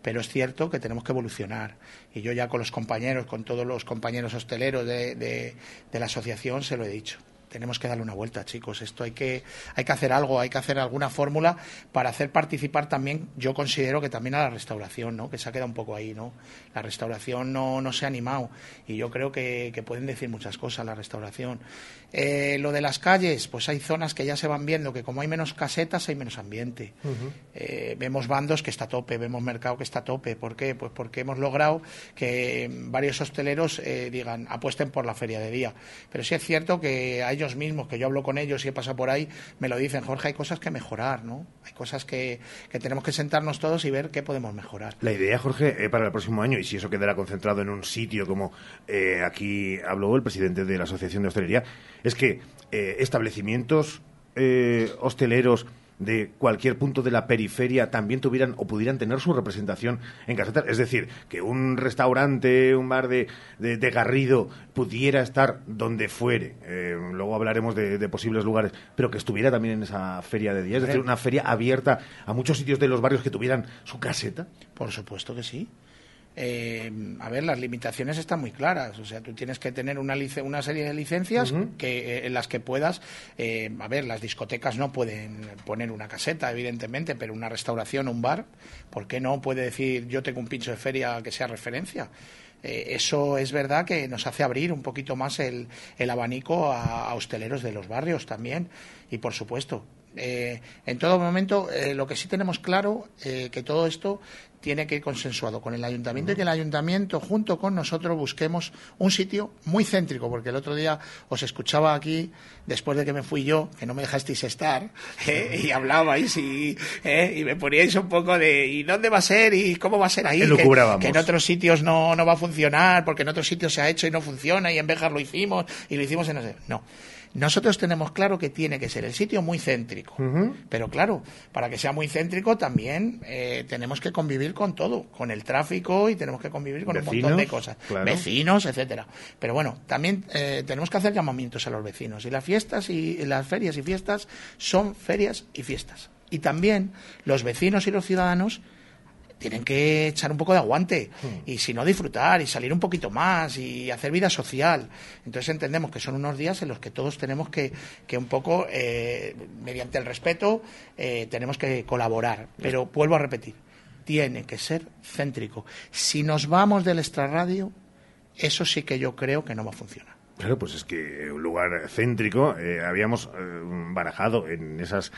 pero es cierto que tenemos que evolucionar. Y yo ya con los compañeros, con todos los compañeros hosteleros de, de- de la asociación, se lo he dicho. Tenemos que darle una vuelta, chicos. Esto hay que, hay que hacer algo, hay que hacer alguna fórmula para hacer participar también, yo considero que también a la restauración, ¿no? Que se ha quedado un poco ahí, ¿no? La restauración no, no se ha animado y yo creo que, que pueden decir muchas cosas la restauración. Eh, lo de las calles, pues hay zonas que ya se van viendo que como hay menos casetas hay menos ambiente. Eh, vemos bandos que está a tope, vemos mercado que está a tope. ¿Por qué? Pues porque hemos logrado que varios hosteleros eh, digan, apuesten por la feria de día. Pero sí es cierto que a ellos mismos, que yo hablo con ellos y he pasado por ahí, me lo dicen, Jorge, hay cosas que mejorar, ¿no? Hay cosas que, que tenemos que sentarnos todos y ver qué podemos mejorar. La idea, Jorge, eh, para el próximo año, y si eso quedará concentrado en un sitio como eh, aquí habló el presidente de la Asociación de Hostelería, es que eh, establecimientos hosteleros de cualquier punto de la periferia también tuvieran o pudieran tener su representación en casetas. Es decir, que un restaurante, un bar de, de- de Garrido pudiera estar donde fuere. Eh, luego hablaremos de, de posibles lugares, pero que estuviera también en esa feria de día. Es decir, una feria abierta a muchos sitios de los barrios que tuvieran su caseta. Por supuesto que sí. Eh, a ver, las limitaciones están muy claras. O sea, tú tienes que tener una, una serie de licencias que, eh, en las que puedas. Eh, a ver, las discotecas no pueden poner una caseta, evidentemente, pero una restauración, un bar, ¿por qué no puede decir yo tengo un pincho de feria que sea referencia? eso es verdad que nos hace abrir un poquito más el, el abanico a, hosteleros de los barrios también. Y por supuesto, en todo momento, lo que sí tenemos claro que todo esto tiene que ir consensuado con el ayuntamiento y que el ayuntamiento junto con nosotros busquemos un sitio muy céntrico, porque el otro día os escuchaba aquí, después de que me fui yo, que no me dejasteis estar, *laughs* ¿eh? y hablabais y, ¿eh? y me poníais un poco de ¿y dónde va a ser? ¿y cómo va a ser ahí? Que, que, en otros sitios no, no va a funcionar, porque en otros sitios se ha hecho y no funciona, y en Béjar lo hicimos, y lo hicimos en... No, no nosotros tenemos claro que tiene que ser el sitio muy céntrico, pero claro, para que sea muy céntrico también eh, tenemos que convivir con todo, con el tráfico y tenemos que convivir con un montón de cosas, vecinos, etcétera. Pero bueno, también eh, tenemos que hacer llamamientos a los vecinos. Y las fiestas y las ferias y fiestas son ferias y fiestas. Y también los vecinos y los ciudadanos tienen que echar un poco de aguante hmm. y si no disfrutar y salir un poquito más y hacer vida social. Entonces entendemos que son unos días en los que todos tenemos que, que un poco, eh, mediante el respeto, eh, tenemos que colaborar. Pero vuelvo a repetir, tiene que ser céntrico. Si nos vamos del extrarradio, eso sí que yo creo que no va a funcionar. Claro, pues es que un lugar céntrico eh, habíamos barajado en esas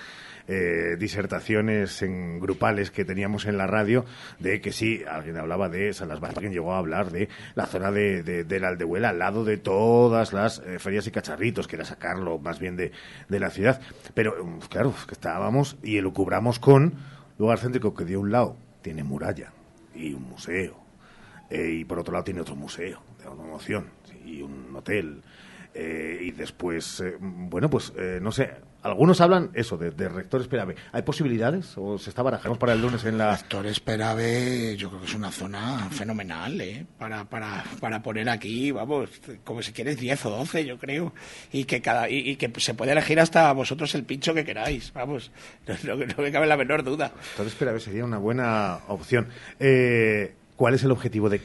eh, disertaciones en grupales que teníamos en la radio de que sí, alguien hablaba de Salas alguien llegó a hablar de la zona de, de, la Aldehuela al lado de todas las eh, ferias y cacharritos, que era sacarlo más bien de, de la ciudad. Pero claro, que estábamos y elucubramos con lugar céntrico que de un lado tiene muralla y un museo, eh, y por otro lado tiene otro museo de automoción y un hotel. y después, bueno, pues no sé, algunos hablan eso, de, rector Esperave. ¿Hay posibilidades o se está barajando para el lunes en la...? Rector Esperave yo creo que es una zona fenomenal, ¿eh? Para, para, para poner aquí, vamos, como si quieres 10 o 12, yo creo. Y que, cada, y, que se puede elegir hasta vosotros el pincho que queráis, vamos. *laughs* No, me cabe la menor duda. Rector Esperave sería una buena opción. Eh, ¿Cuál es el objetivo de,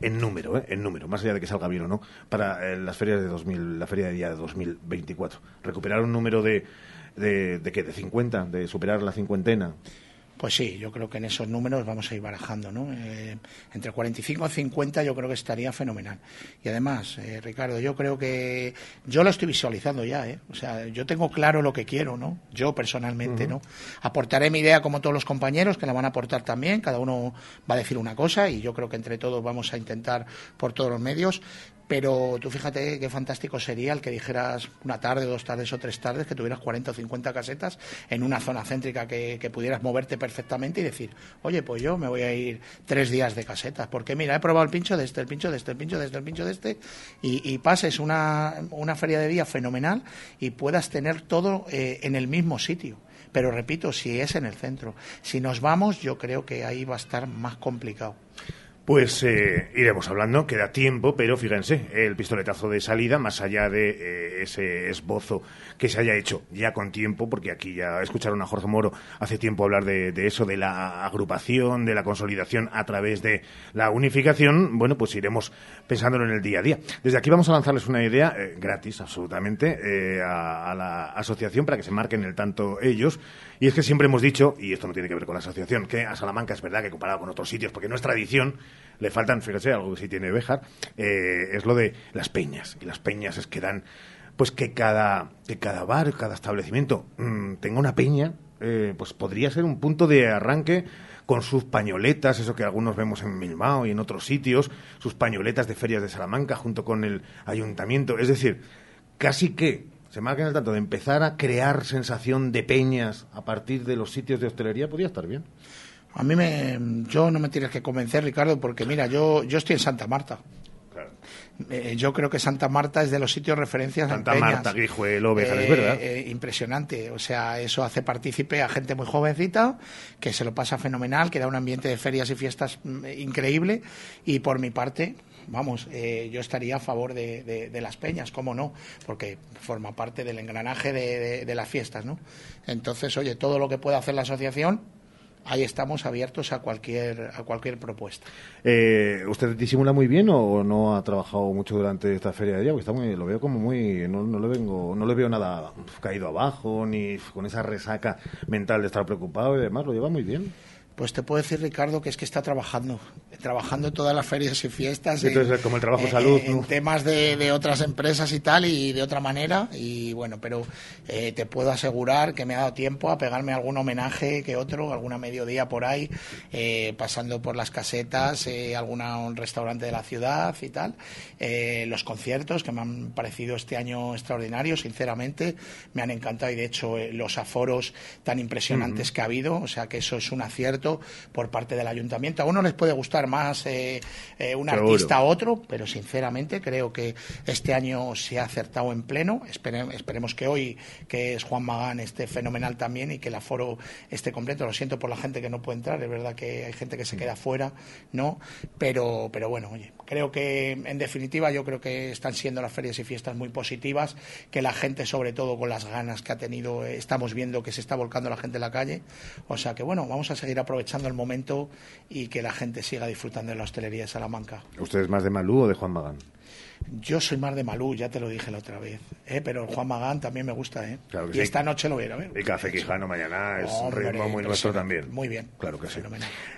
en número, eh, en número, más allá de que salga bien o no, para eh, las ferias de 2000, la feria de día de 2024? ¿Recuperar un número de, de, de, de 50, de superar la cincuentena? Pues sí, yo creo que en esos números vamos a ir barajando, ¿no? Eh, entre 45 y 50 yo creo que estaría fenomenal. Y además, eh, Ricardo, yo creo que yo lo estoy visualizando ya, ¿eh? O sea, yo tengo claro lo que quiero, ¿no? Yo personalmente, ¿no? Aportaré mi idea como todos los compañeros, que la van a aportar también, cada uno va a decir una cosa y yo creo que entre todos vamos a intentar por todos los medios pero tú fíjate qué fantástico sería el que dijeras una tarde, dos tardes o tres tardes, que tuvieras 40 o 50 casetas en una zona céntrica que, pudieras moverte perfectamente y decir, oye, pues yo me voy a ir tres días de casetas, porque mira, he probado el pincho de este, el pincho de este, el pincho de este, el pincho de este, y, pases una, una, feria de día fenomenal y puedas tener todo eh, en el mismo sitio. Pero repito, si es en el centro. Si nos vamos, yo creo que ahí va a estar más complicado. Pues eh, iremos hablando, queda tiempo, pero fíjense, el pistoletazo de salida, más allá de eh, ese esbozo que se haya hecho ya con tiempo, porque aquí ya escucharon a Jorge Moro hace tiempo hablar de, eso, de la agrupación, de la consolidación a través de la unificación, bueno, pues iremos pensándolo en el día a día. Desde aquí vamos a lanzarles una idea eh, gratis, absolutamente, a, a la asociación para que se marquen el tanto ellos. Y es que siempre hemos dicho, y esto no tiene que ver con la asociación, que a Salamanca es verdad que comparado con otros sitios, porque no es tradición, le faltan, fíjese, algo que sí tiene Béjar, eh, es lo de las peñas. Y las peñas es que dan, pues que cada, que cada bar, cada establecimiento mm, tenga una peña, eh, pues podría ser un punto de arranque con sus pañoletas, eso que algunos vemos en Milmao y en otros sitios, sus pañoletas de ferias de Salamanca junto con el ayuntamiento. Es decir, casi que se marquen el tanto de empezar a crear sensación de peñas a partir de los sitios de hostelería, podría estar bien. A mí me, yo no me tienes que convencer, Ricardo, porque mira, yo, yo estoy en Santa Marta. Eh, yo creo que Santa Marta es de los sitios referencias Santa Marta, Guijuelo, es eh, verdad. Eh, impresionante. O sea, eso hace partícipe a gente muy jovencita, que se lo pasa fenomenal, que da un ambiente de ferias y fiestas mm, increíble. Y por mi parte, vamos, yo estaría a favor de, las peñas, ¿cómo no? Porque forma parte del engranaje de, de las fiestas, ¿no? Entonces, oye, todo lo que pueda hacer la asociación ahí estamos abiertos a cualquier, a cualquier propuesta. Eh, ¿Usted disimula muy bien o no ha trabajado mucho durante esta feria de día? Porque está muy, lo veo como muy, no, no le vengo, no le veo nada caído abajo ni con esa resaca mental de estar preocupado y demás. Lo lleva muy bien. Pues te puedo decir, Ricardo, que es que está trabajando, trabajando en todas las ferias y fiestas. Entonces, como el trabajo salud. En, temas de, otras empresas y tal, y de otra manera. Y bueno, pero eh, te puedo asegurar que me ha dado tiempo a pegarme algún homenaje que otro, alguna mediodía por ahí, eh, pasando por las casetas, eh, alguna, un restaurante de la ciudad y tal. Eh, los conciertos, que me han parecido este año extraordinarios, sinceramente, me han encantado. Y de hecho, los aforos tan impresionantes que ha habido, o sea que eso es un acierto por parte del ayuntamiento. A uno les puede gustar más eh, eh, un artista a otro, pero sinceramente creo que este año se ha acertado en pleno. esperemos que hoy, que es Juan Magán, esté fenomenal también y que el aforo esté completo. Lo siento por la gente que no puede entrar, es verdad que hay gente que se queda fuera, ¿no? Pero, pero bueno, oye, creo que en definitiva yo creo que están siendo las ferias y fiestas muy positivas, que la gente sobre todo con las ganas que ha tenido, eh, estamos viendo que se está volcando la gente en la calle. O sea que bueno, vamos a seguir aprovechando aprovechando el momento y que la gente siga disfrutando de la hostelería de Salamanca. ¿Usted es más de Malú o de Juan Magán? Yo soy más de Malú, ya te lo dije la otra vez. ¿eh? Pero Juan Magán también me gusta. ¿eh? y esta noche lo voy a ver. Y Café Quijano mañana es un ritmo muy nuestro también. Muy bien. Claro que sí.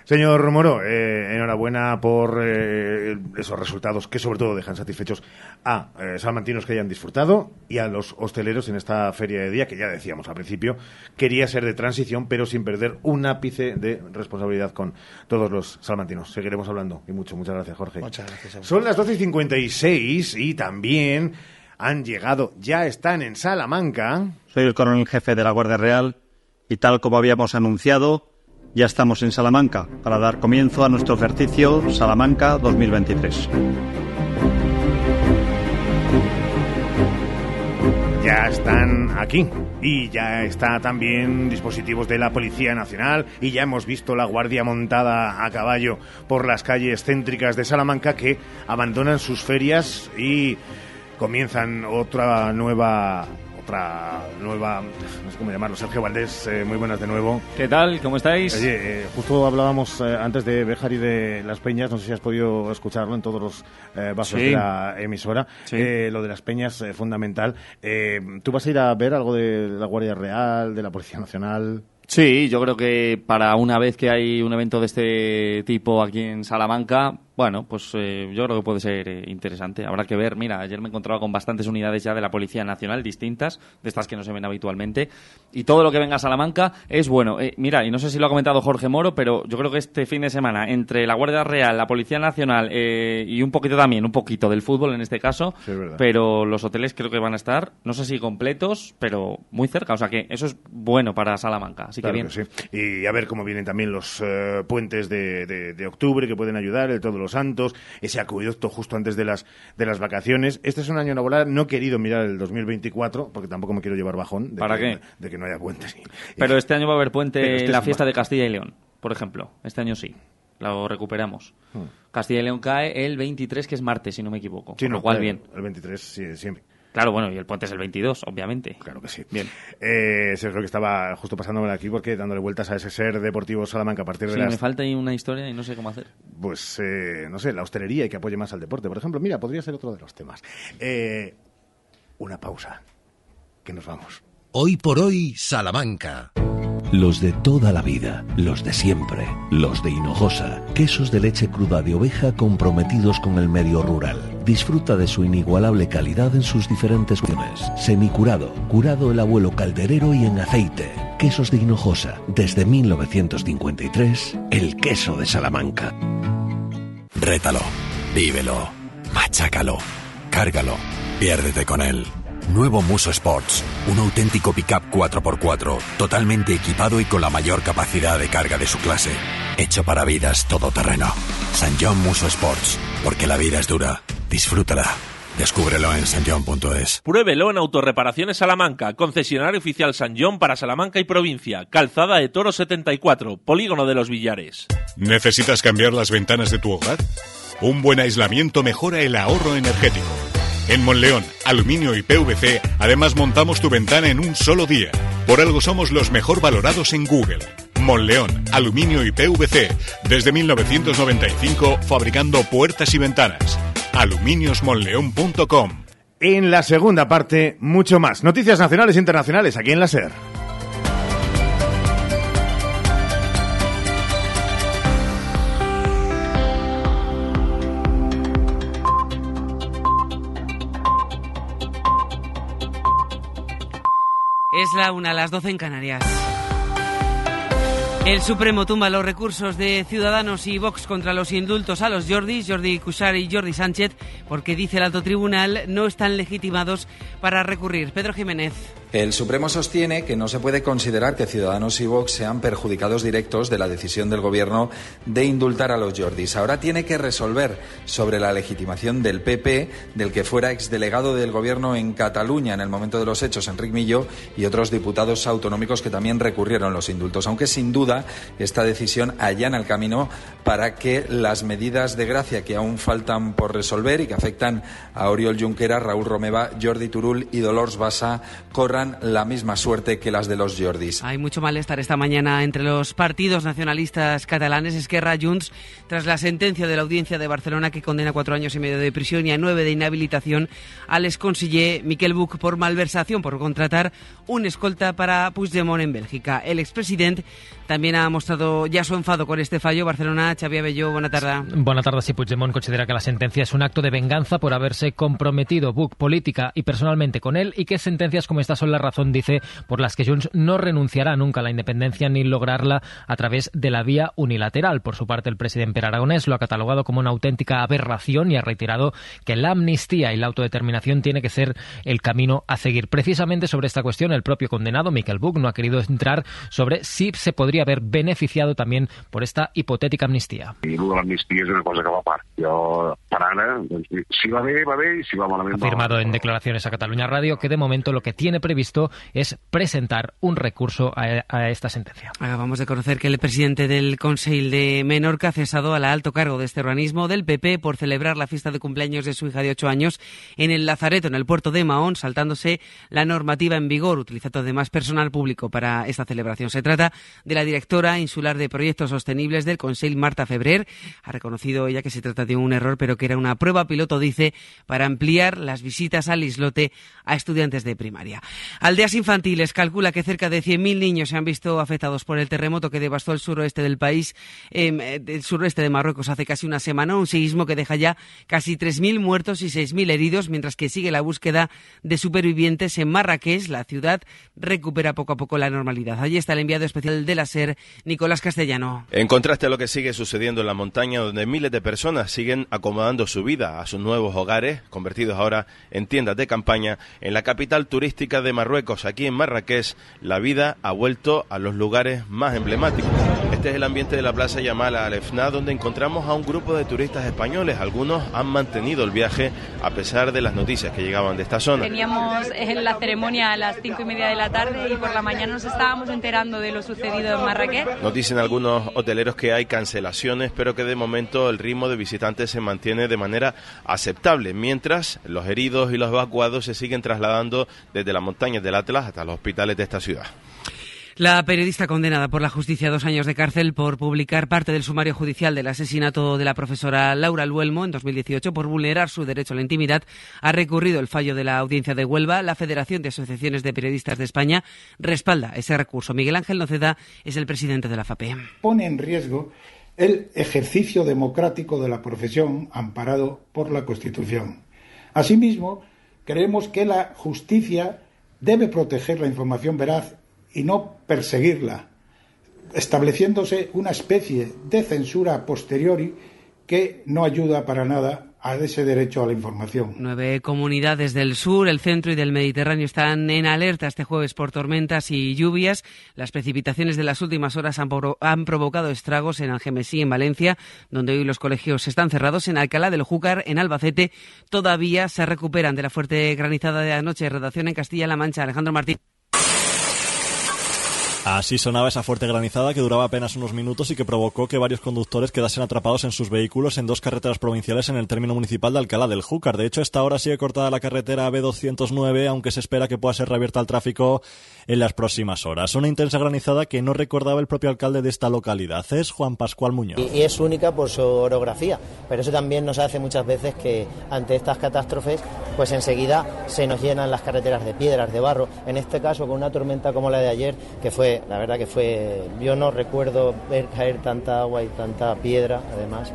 Señor Moro, eh, enhorabuena por eh, esos resultados que sobre todo dejan satisfechos a eh, salmantinos que hayan disfrutado y a los hosteleros en esta feria de día que ya decíamos al principio quería ser de transición pero sin perder un ápice de responsabilidad con todos los salmantinos. Seguiremos hablando y mucho. Muchas gracias, Jorge. Muchas gracias. Son las 12 y 56 y también han llegado, ya están en Salamanca. Soy el coronel jefe de la Guardia Real y tal como habíamos anunciado, ya estamos en Salamanca para dar comienzo a nuestro ejercicio Salamanca 2023. Ya están aquí. Y ya está también dispositivos de la Policía Nacional. Y ya hemos visto la Guardia montada a caballo por las calles céntricas de Salamanca que abandonan sus ferias y comienzan otra nueva otra nueva, no sé cómo llamarlo, Sergio Valdés, eh, muy buenas de nuevo. ¿Qué tal? ¿Cómo estáis? Oye, eh, justo hablábamos eh, antes de Bejar y de Las Peñas, no sé si has podido escucharlo en todos los vasos de la emisora, lo de Las Peñas, fundamental. ¿Tú vas a ir a ver algo de la Guardia Real, de la Policía Nacional? Sí, yo creo que para una vez que hay un evento de este tipo aquí en Salamanca, bueno, pues eh, yo creo que puede ser eh, interesante. Habrá que ver. Mira, ayer me encontraba con bastantes unidades ya de la Policía Nacional, distintas, de estas que no se ven habitualmente. Y todo lo que venga a Salamanca es bueno. Eh, mira, y no sé si lo ha comentado Jorge Moro, pero yo creo que este fin de semana, entre la Guardia Real, la Policía Nacional y un poquito también, un poquito del fútbol en este caso, pero los hoteles creo que van a estar, no sé si completos, pero muy cerca. O sea que eso es bueno para Salamanca. Así que bien. sí. Y a ver cómo vienen también los puentes de, de, octubre que pueden ayudar, el todo Santos, ese acueducto justo antes de las, de las vacaciones. Este es un año laboral, no he querido mirar el 2024, porque tampoco me quiero llevar bajón. De ¿Para que, qué? De que no haya puentes. Pero este año va a haber puente este en la fiesta de Castilla y León, por ejemplo. Este año sí. Lo recuperamos. Hmm. Castilla y León cae el 23, que es martes, si no me equivoco. Sí, lo cual, bien. El 23, sí, siempre. Claro, bueno, y el puente es el 22, obviamente. Claro que sí. Bien. Eh, es lo que estaba justo pasándome aquí porque dándole vueltas a ese ser deportivo Salamanca a partir de sí, las... me falta ahí una historia y no sé cómo hacer. Pues, eh, no sé, la hostelería y que apoye más al deporte, por ejemplo. Mira, podría ser otro de los temas. Eh, una pausa. Que nos vamos. Hoy por hoy, Salamanca. Los de toda la vida, los de siempre, los de Hinojosa, quesos de leche cruda de oveja comprometidos con el medio rural. Disfruta de su inigualable calidad en sus diferentes opciones. Semicurado, curado el abuelo calderero y en aceite. Quesos de Hinojosa, desde 1953, el queso de Salamanca. Rétalo, vívelo, machácalo, cárgalo, piérdete con él. Nuevo Muso Sports, un auténtico pickup 4x4, totalmente equipado y con la mayor capacidad de carga de su clase. Hecho para vidas todoterreno. San John Muso Sports, porque la vida es dura. Disfrútala. Descúbrelo en sanjon.es. Pruébelo en Autorreparaciones Salamanca, concesionario oficial San John para Salamanca y provincia. Calzada de Toro 74, Polígono de los Villares. ¿Necesitas cambiar las ventanas de tu hogar? Un buen aislamiento mejora el ahorro energético. En Monleón, aluminio y PVC, además montamos tu ventana en un solo día. Por algo somos los mejor valorados en Google. Monleón, aluminio y PVC. Desde 1995 fabricando puertas y ventanas. aluminiosmonleón.com. En la segunda parte, mucho más. Noticias nacionales e internacionales aquí en la SER. Es la una, a las 12 en Canarias. El Supremo tumba los recursos de Ciudadanos y Vox contra los indultos a los Jordis, Jordi Cuixart y Jordi Sánchez, porque dice el alto tribunal no están legitimados para recurrir. Pedro Jiménez. El Supremo sostiene que no se puede considerar que Ciudadanos y Vox sean perjudicados directos de la decisión del Gobierno de indultar a los Jordis. Ahora tiene que resolver sobre la legitimación del PP, del que fuera exdelegado del Gobierno en Cataluña en el momento de los hechos, Enrique Millo, y otros diputados autonómicos que también recurrieron los indultos. Aunque sin duda esta decisión allana el camino para que las medidas de gracia que aún faltan por resolver y que afectan a Oriol Junqueras, Raúl Romeva, Jordi Turul y Dolors Bassa corran la misma suerte que las de los Jordis. Hay mucho malestar esta mañana entre los partidos nacionalistas catalanes, Esquerra, Junts, tras la sentencia de la audiencia de Barcelona que condena cuatro años y medio de prisión y a nueve de inhabilitación al exconsiller Miquel Buch por malversación por contratar un escolta para Puigdemont en Bélgica. El expresidente también ha mostrado ya su enfado con este fallo. Barcelona, Xavier Belló, buena tarde. Buena tarde. Si Puigdemont considera que la sentencia es un acto de venganza por haberse comprometido Buch política y personalmente con él y que sentencias como esta son la razón, dice, por las que Junts no renunciará nunca a la independencia ni lograrla a través de la vía unilateral. Por su parte, el presidente Aragonés lo ha catalogado como una auténtica aberración y ha reiterado que la amnistía y la autodeterminación tiene que ser el camino a seguir. Precisamente sobre esta cuestión, el propio condenado, Michael Buch, no ha querido entrar sobre si se podría haber beneficiado también por esta hipotética amnistía. I la amnistia és una cosa que va a part. Jo, per ara, doncs, si va bé, va bé, i si va malament... Ha afirmado en declaraciones a Cataluña Radio que de momento lo que tiene previsto es presentar un recurso a, esta sentencia. Acabamos de conocer que el presidente del Consejo de Menorca ha cesado al alto cargo de este organismo del PP por celebrar la fiesta de cumpleaños de su hija de 8 años en el Lazareto, en el puerto de Mahón, saltándose la normativa en vigor, utilizando además personal público para esta celebración. Se trata de la directora insular de proyectos sostenibles del Consejo, Marta Febrer. Ha reconocido ella que se trata de un error, pero que era una prueba piloto, dice, para ampliar las visitas al islote a estudiantes de primaria. Aldeas infantiles calcula que cerca de 100.000 niños se han visto afectados por el terremoto que devastó el suroeste del país, eh, el suroeste de Marruecos hace casi una semana, un seísmo que deja ya casi 3.000 muertos y 6.000 heridos, mientras que sigue la búsqueda de supervivientes en Marrakech. La ciudad recupera poco a poco la normalidad. Allí está el enviado especial de la SER, Nicolás Castellano. En contraste a lo que sigue sucediendo en la montaña, donde miles de personas siguen acomodando su vida a sus nuevos hogares, convertidos ahora en tiendas de campaña, en la capital turística de Marruecos, aquí en Marrakech, la vida ha vuelto a los lugares más emblemáticos. Este es el ambiente de la plaza Yamala Alefna, donde encontramos a un grupo de turistas españoles. Algunos han mantenido el viaje a pesar de las noticias que llegaban de esta zona. Teníamos en la ceremonia a las cinco y media de la tarde y por la mañana nos estábamos enterando de lo sucedido en Marrakech. Nos dicen algunos hoteleros que hay cancelaciones, pero que de momento el ritmo de visitantes se mantiene de manera aceptable, mientras los heridos y los evacuados se siguen trasladando desde las montañas del Atlas hasta los hospitales de esta ciudad. La periodista condenada por la justicia a dos años de cárcel por publicar parte del sumario judicial del asesinato de la profesora Laura Luelmo en 2018 por vulnerar su derecho a la intimidad ha recurrido el fallo de la audiencia de Huelva. La Federación de Asociaciones de Periodistas de España respalda ese recurso. Miguel Ángel Noceda es el presidente de la FAPE. Pone en riesgo el ejercicio democrático de la profesión amparado por la Constitución. Asimismo, creemos que la justicia debe proteger la información veraz y no perseguirla, estableciéndose una especie de censura posteriori que no ayuda para nada ese derecho a la información. Nueve comunidades del sur, el centro y del Mediterráneo están en alerta este jueves por tormentas y lluvias. Las precipitaciones de las últimas horas han, han provocado estragos en Algemesí, en Valencia, donde hoy los colegios están cerrados. En Alcalá del Júcar, en Albacete, todavía se recuperan de la fuerte granizada de anoche. Redacción en Castilla-La Mancha. Alejandro Martín. Así sonaba esa fuerte granizada que duraba apenas unos minutos y que provocó que varios conductores quedasen atrapados en sus vehículos en dos carreteras provinciales en el término municipal de Alcalá del Júcar. De hecho, esta hora sigue cortada la carretera B209, aunque se espera que pueda ser reabierta al tráfico en las próximas horas. Una intensa granizada que no recordaba el propio alcalde de esta localidad. Es Juan Pascual Muñoz. Y, es única por su orografía, pero eso también nos hace muchas veces que ante estas catástrofes, pues enseguida se nos llenan las carreteras de piedras, de barro. En este caso, con una tormenta como la de ayer, que fue la verdad que fue, yo no recuerdo ver caer tanta agua y tanta piedra, además,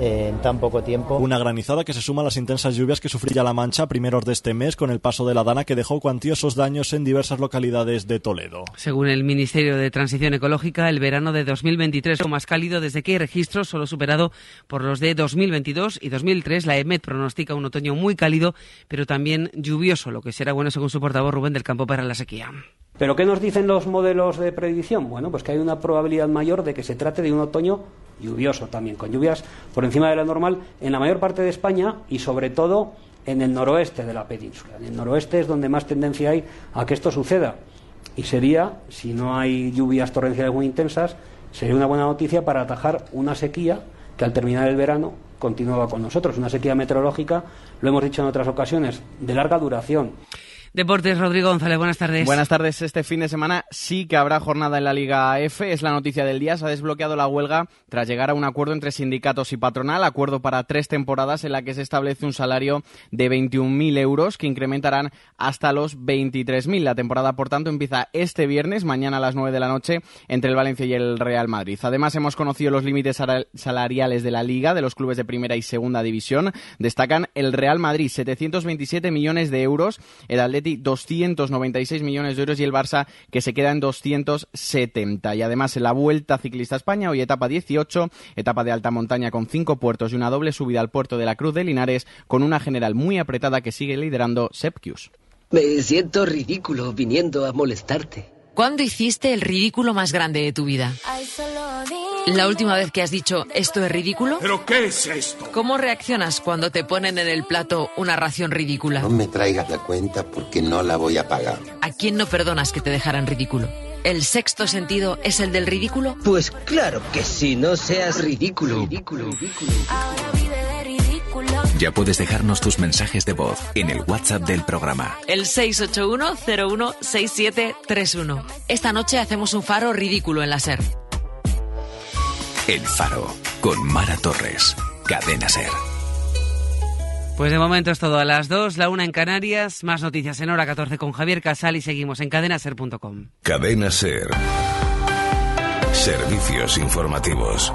eh, en tan poco tiempo. Una granizada que se suma a las intensas lluvias que sufría La Mancha a primeros de este mes con el paso de la Dana que dejó cuantiosos daños en diversas localidades de Toledo. Según el Ministerio de Transición Ecológica, el verano de 2023 fue más cálido desde que hay registros, solo superado por los de 2022 y 2003. La EMET pronostica un otoño muy cálido, pero también lluvioso, lo que será bueno según su portavoz Rubén del Campo para la sequía. ¿Pero qué nos dicen los modelos de predicción? Bueno, pues que hay una probabilidad mayor de que se trate de un otoño lluvioso también, con lluvias por encima de la normal en la mayor parte de España y sobre todo en el noroeste de la península. En el noroeste es donde más tendencia hay a que esto suceda. Y sería, si no hay lluvias torrenciales muy intensas, sería una buena noticia para atajar una sequía que al terminar el verano continuaba con nosotros. Una sequía meteorológica, lo hemos dicho en otras ocasiones, de larga duración. Deportes, Rodrigo González, buenas tardes. Buenas tardes. Este fin de semana sí que habrá jornada en la Liga F. Es la noticia del día. Se ha desbloqueado la huelga tras llegar a un acuerdo entre sindicatos y patronal. Acuerdo para tres temporadas en la que se establece un salario de 21.000 euros que incrementarán hasta los 23.000. La temporada, por tanto, empieza este viernes, mañana a las 9 de la noche, entre el Valencia y el Real Madrid. Además, hemos conocido los límites salariales de la Liga, de los clubes de primera y segunda división. Destacan el Real Madrid, 727 millones de euros. El Atlético 296 millones de euros y el Barça que se queda en 270. Y además en la Vuelta Ciclista España, hoy etapa 18, etapa de alta montaña con cinco puertos y una doble subida al puerto de la Cruz de Linares con una general muy apretada que sigue liderando Sepkius. Me siento ridículo viniendo a molestarte. ¿Cuándo hiciste el ridículo más grande de tu vida? La última vez que has dicho esto es ridículo. ¿Pero qué es esto? ¿Cómo reaccionas cuando te ponen en el plato una ración ridícula? No me traigas la cuenta porque no la voy a pagar. ¿A quién no perdonas que te dejaran ridículo? ¿El sexto sentido es el del ridículo? Pues claro que sí, no seas ridículo. ridículo, ridículo. Ya puedes dejarnos tus mensajes de voz en el WhatsApp del programa. El 681-016731. Esta noche hacemos un faro ridículo en la SER. El Faro, con Mara Torres. Cadena Ser. Pues de momento es todo a las 2, la una en Canarias, más noticias en hora 14 con Javier Casal y seguimos en cadenaser.com. Cadena Ser. Servicios informativos.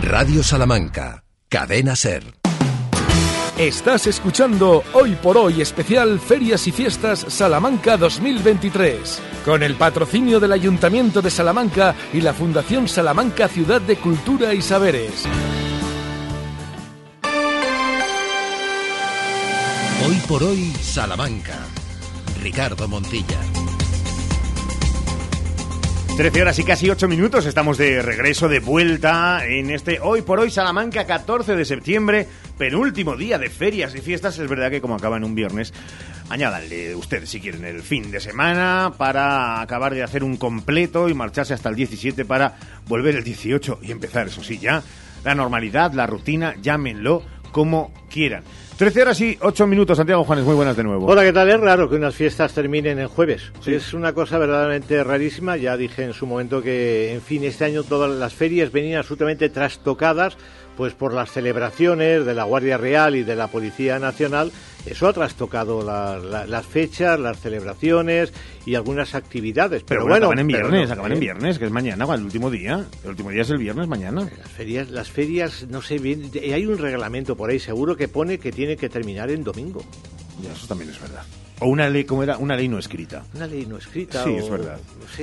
Radio Salamanca. Cadena Ser. Estás escuchando Hoy por Hoy especial Ferias y Fiestas Salamanca 2023, con el patrocinio del Ayuntamiento de Salamanca y la Fundación Salamanca Ciudad de Cultura y Saberes. Hoy por Hoy Salamanca. Ricardo Montilla. 13 horas y casi 8 minutos, estamos de regreso, de vuelta en este Hoy por Hoy Salamanca, 14 de septiembre, penúltimo día de ferias y fiestas. Es verdad que como acaba en un viernes, añádanle ustedes si quieren el fin de semana para acabar de hacer un completo y marcharse hasta el 17 para volver el 18 y empezar, eso sí, ya la normalidad, la rutina, llámenlo como quieran. 13 horas y 8 minutos, Santiago Juanes, muy buenas de nuevo. Hola, ¿qué tal? Es raro que unas fiestas terminen en jueves. Es una cosa verdaderamente rarísima. Ya dije en su momento que, en fin, este año todas las ferias venían absolutamente trastocadas pues por las celebraciones de la Guardia Real y de la Policía Nacional, eso ha trastocado las fechas, las celebraciones y algunas actividades. Pero, bueno, acaban en viernes, acaban en viernes, que es mañana, el último día. El último día es el viernes, mañana. Las ferias, las ferias, no sé bien, hay un reglamento por ahí seguro que pone que tiene que terminar en domingo. Ya, eso también es verdad. O una ley, como era? Una ley no escrita. Una ley no escrita. Sí, es verdad.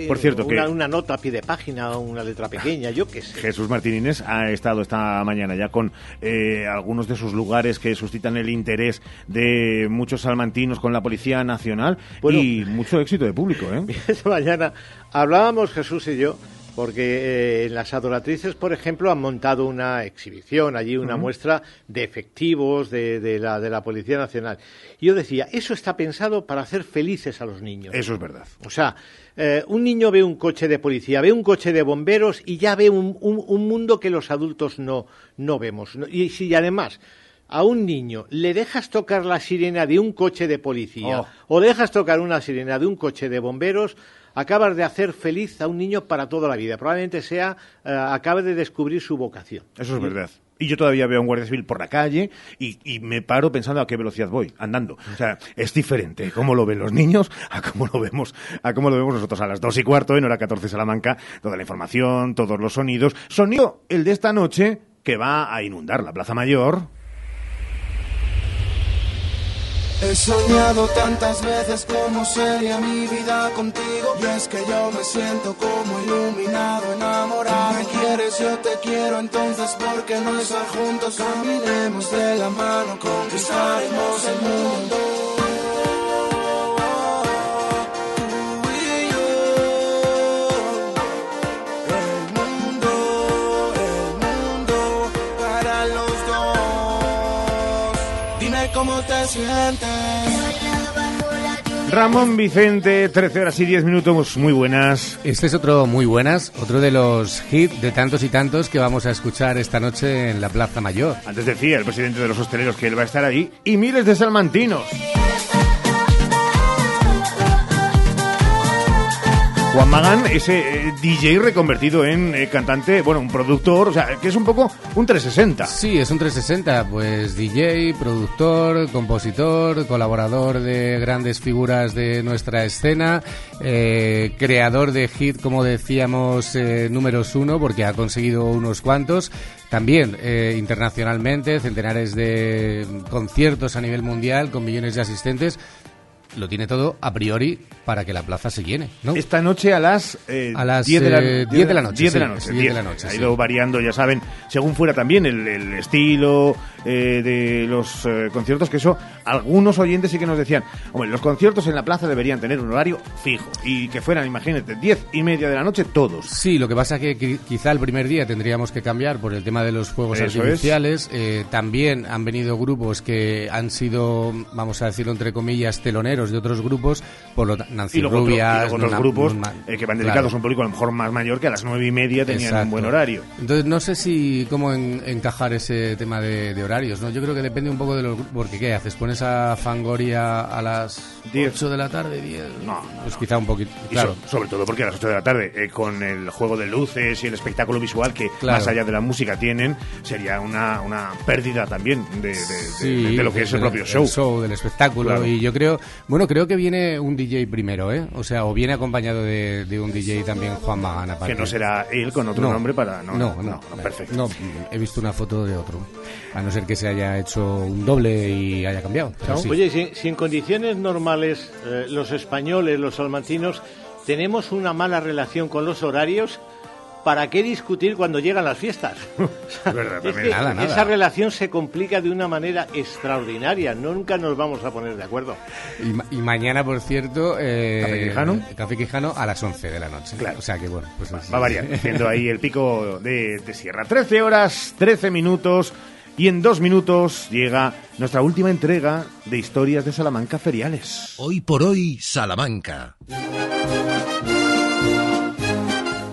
Por cierto, una, que... Una nota a pie de página, una letra pequeña, yo qué sé. Jesús Martínez ha estado esta mañana ya con eh, algunos de sus lugares que suscitan el interés de muchos salmantinos con la Policía Nacional y mucho éxito de público, ¿eh? *laughs* Esta mañana hablábamos Jesús y yo porque eh, las adoratrices, por ejemplo, han montado una exhibición allí, una muestra de efectivos de, la, de la Policía Nacional. Y yo decía, eso está pensado para hacer felices a los niños. Eso es verdad. O sea, eh, un niño ve un coche de policía, ve un coche de bomberos y ya ve un, mundo que los adultos no, no vemos. Y si además a un niño le dejas tocar la sirena de un coche de policía Oh. o dejas tocar una sirena de un coche de bomberos, acabas de hacer feliz a un niño para toda la vida. Probablemente sea, eh, acabe de descubrir su vocación. Eso es verdad. Y yo todavía veo a un guardia civil por la calle y, y me paro pensando a qué velocidad voy, andando. O sea, es diferente cómo lo ven los niños a cómo lo vemos, a cómo lo vemos nosotros a las dos y cuarto en hora 14 Salamanca. Toda la información, todos los sonidos. Sonido, el de esta noche, que va a inundar la Plaza Mayor. He soñado tantas veces cómo sería mi vida contigo. Y es que yo me siento como iluminado, enamorado. Me quieres, yo te quiero, entonces ¿por qué no estar juntos? Caminemos de la mano, conquistaremos el mundo te sientes Ramón Vicente, 13 horas y 10 minutos, muy buenas. Este es otro muy buenas, otro de los hits de tantos y tantos que vamos a escuchar esta noche en la Plaza Mayor. Antes decía el presidente de los hosteleros que él va a estar allí y miles de salmantinos. Juan Magán, ese eh, DJ reconvertido en eh, cantante, bueno, un productor, o sea, que es un poco un 360. Sí, es un 360, pues DJ, productor, compositor, colaborador de grandes figuras de nuestra escena, eh, creador de hit, como decíamos, números uno, porque ha conseguido unos cuantos. También internacionalmente, centenares de conciertos a nivel mundial con millones de asistentes. Lo tiene todo a priori para que la plaza se llene, ¿no? Esta noche a las, eh, A las, 10 de la, eh, 10 de la noche, 10 de la noche. 10 de 10. la noche, Ha sí. ido variando, ya saben, según fuera también el, el estilo eh, de los eh, conciertos, que eso algunos oyentes sí que nos decían, hombre, los conciertos en la plaza deberían tener un horario fijo y que fueran, imagínate, 10 y media de la noche todos. Sí, lo que pasa que qui- quizá el primer día tendríamos que cambiar por el tema de los fuegos Eso artificiales. Eh, también han venido grupos que han sido, vamos a decirlo entre comillas, teloneros de otros grupos, por lo Nancy Y luego, otro- y Rubias, luego otros Nuna- grupos Nuna- eh, que van claro. dedicados a un público a lo mejor más mayor que a las nueve y media tenían un Exacto. buen horario. Entonces no sé si cómo en- encajar ese tema de, de horarios, ¿no? Yo creo que depende un poco de los grupos, porque ¿qué haces? ¿Pones a Fangoria a las 8 de la tarde, 10? No, Pues quizá un poquito, claro. so- sobre todo porque a las 8 de la tarde, eh, con el juego de luces y el espectáculo visual que Claro. más allá de la música tienen, sería una, una pérdida también de, de- Sí, de- lo que es el propio show. del espectáculo. Claro. Y yo creo, bueno, creo que viene un DJ primero, ¿eh? O sea, o viene acompañado de, de un DJ también Juan Magán. aparte. Que no será él con otro No. nombre para... No, No, no, no, no, perfecto. No, he visto una foto de otro. A no ser que se haya hecho un doble y haya cambiado. sí. Oye, si, si en condiciones normales eh, los españoles, los salmantinos, tenemos una mala relación con los horarios, ¿para qué discutir cuando llegan las fiestas? *laughs* Es verdad, Es también. que Nada, nada. esa relación se complica de una manera extraordinaria. Nunca nos vamos a poner de acuerdo. Y, ma- y mañana, por cierto, eh, ¿Café Quijano? Café Quijano a las 11 de la noche. Claro. O sea que bueno, pues Va variando, haciendo ahí el pico de, de sierra. 13 horas, 13 minutos y en dos minutos llega nuestra última entrega de historias de Salamanca feriales. Hoy por hoy, Salamanca.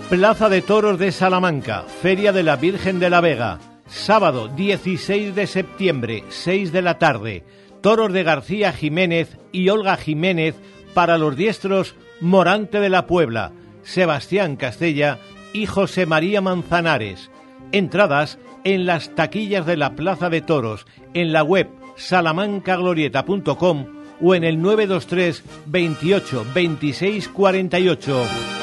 Plaza de Toros de Salamanca, Feria de la Virgen de la Vega. Sábado 16 de septiembre, 6 de la tarde. Toros de García Jiménez y Olga Jiménez para los diestros Morante de la Puebla, Sebastián Castella y José María Manzanares. Entradas en las taquillas de la Plaza de Toros, en la web salamancaglorieta.com o en el 923 28 26 48.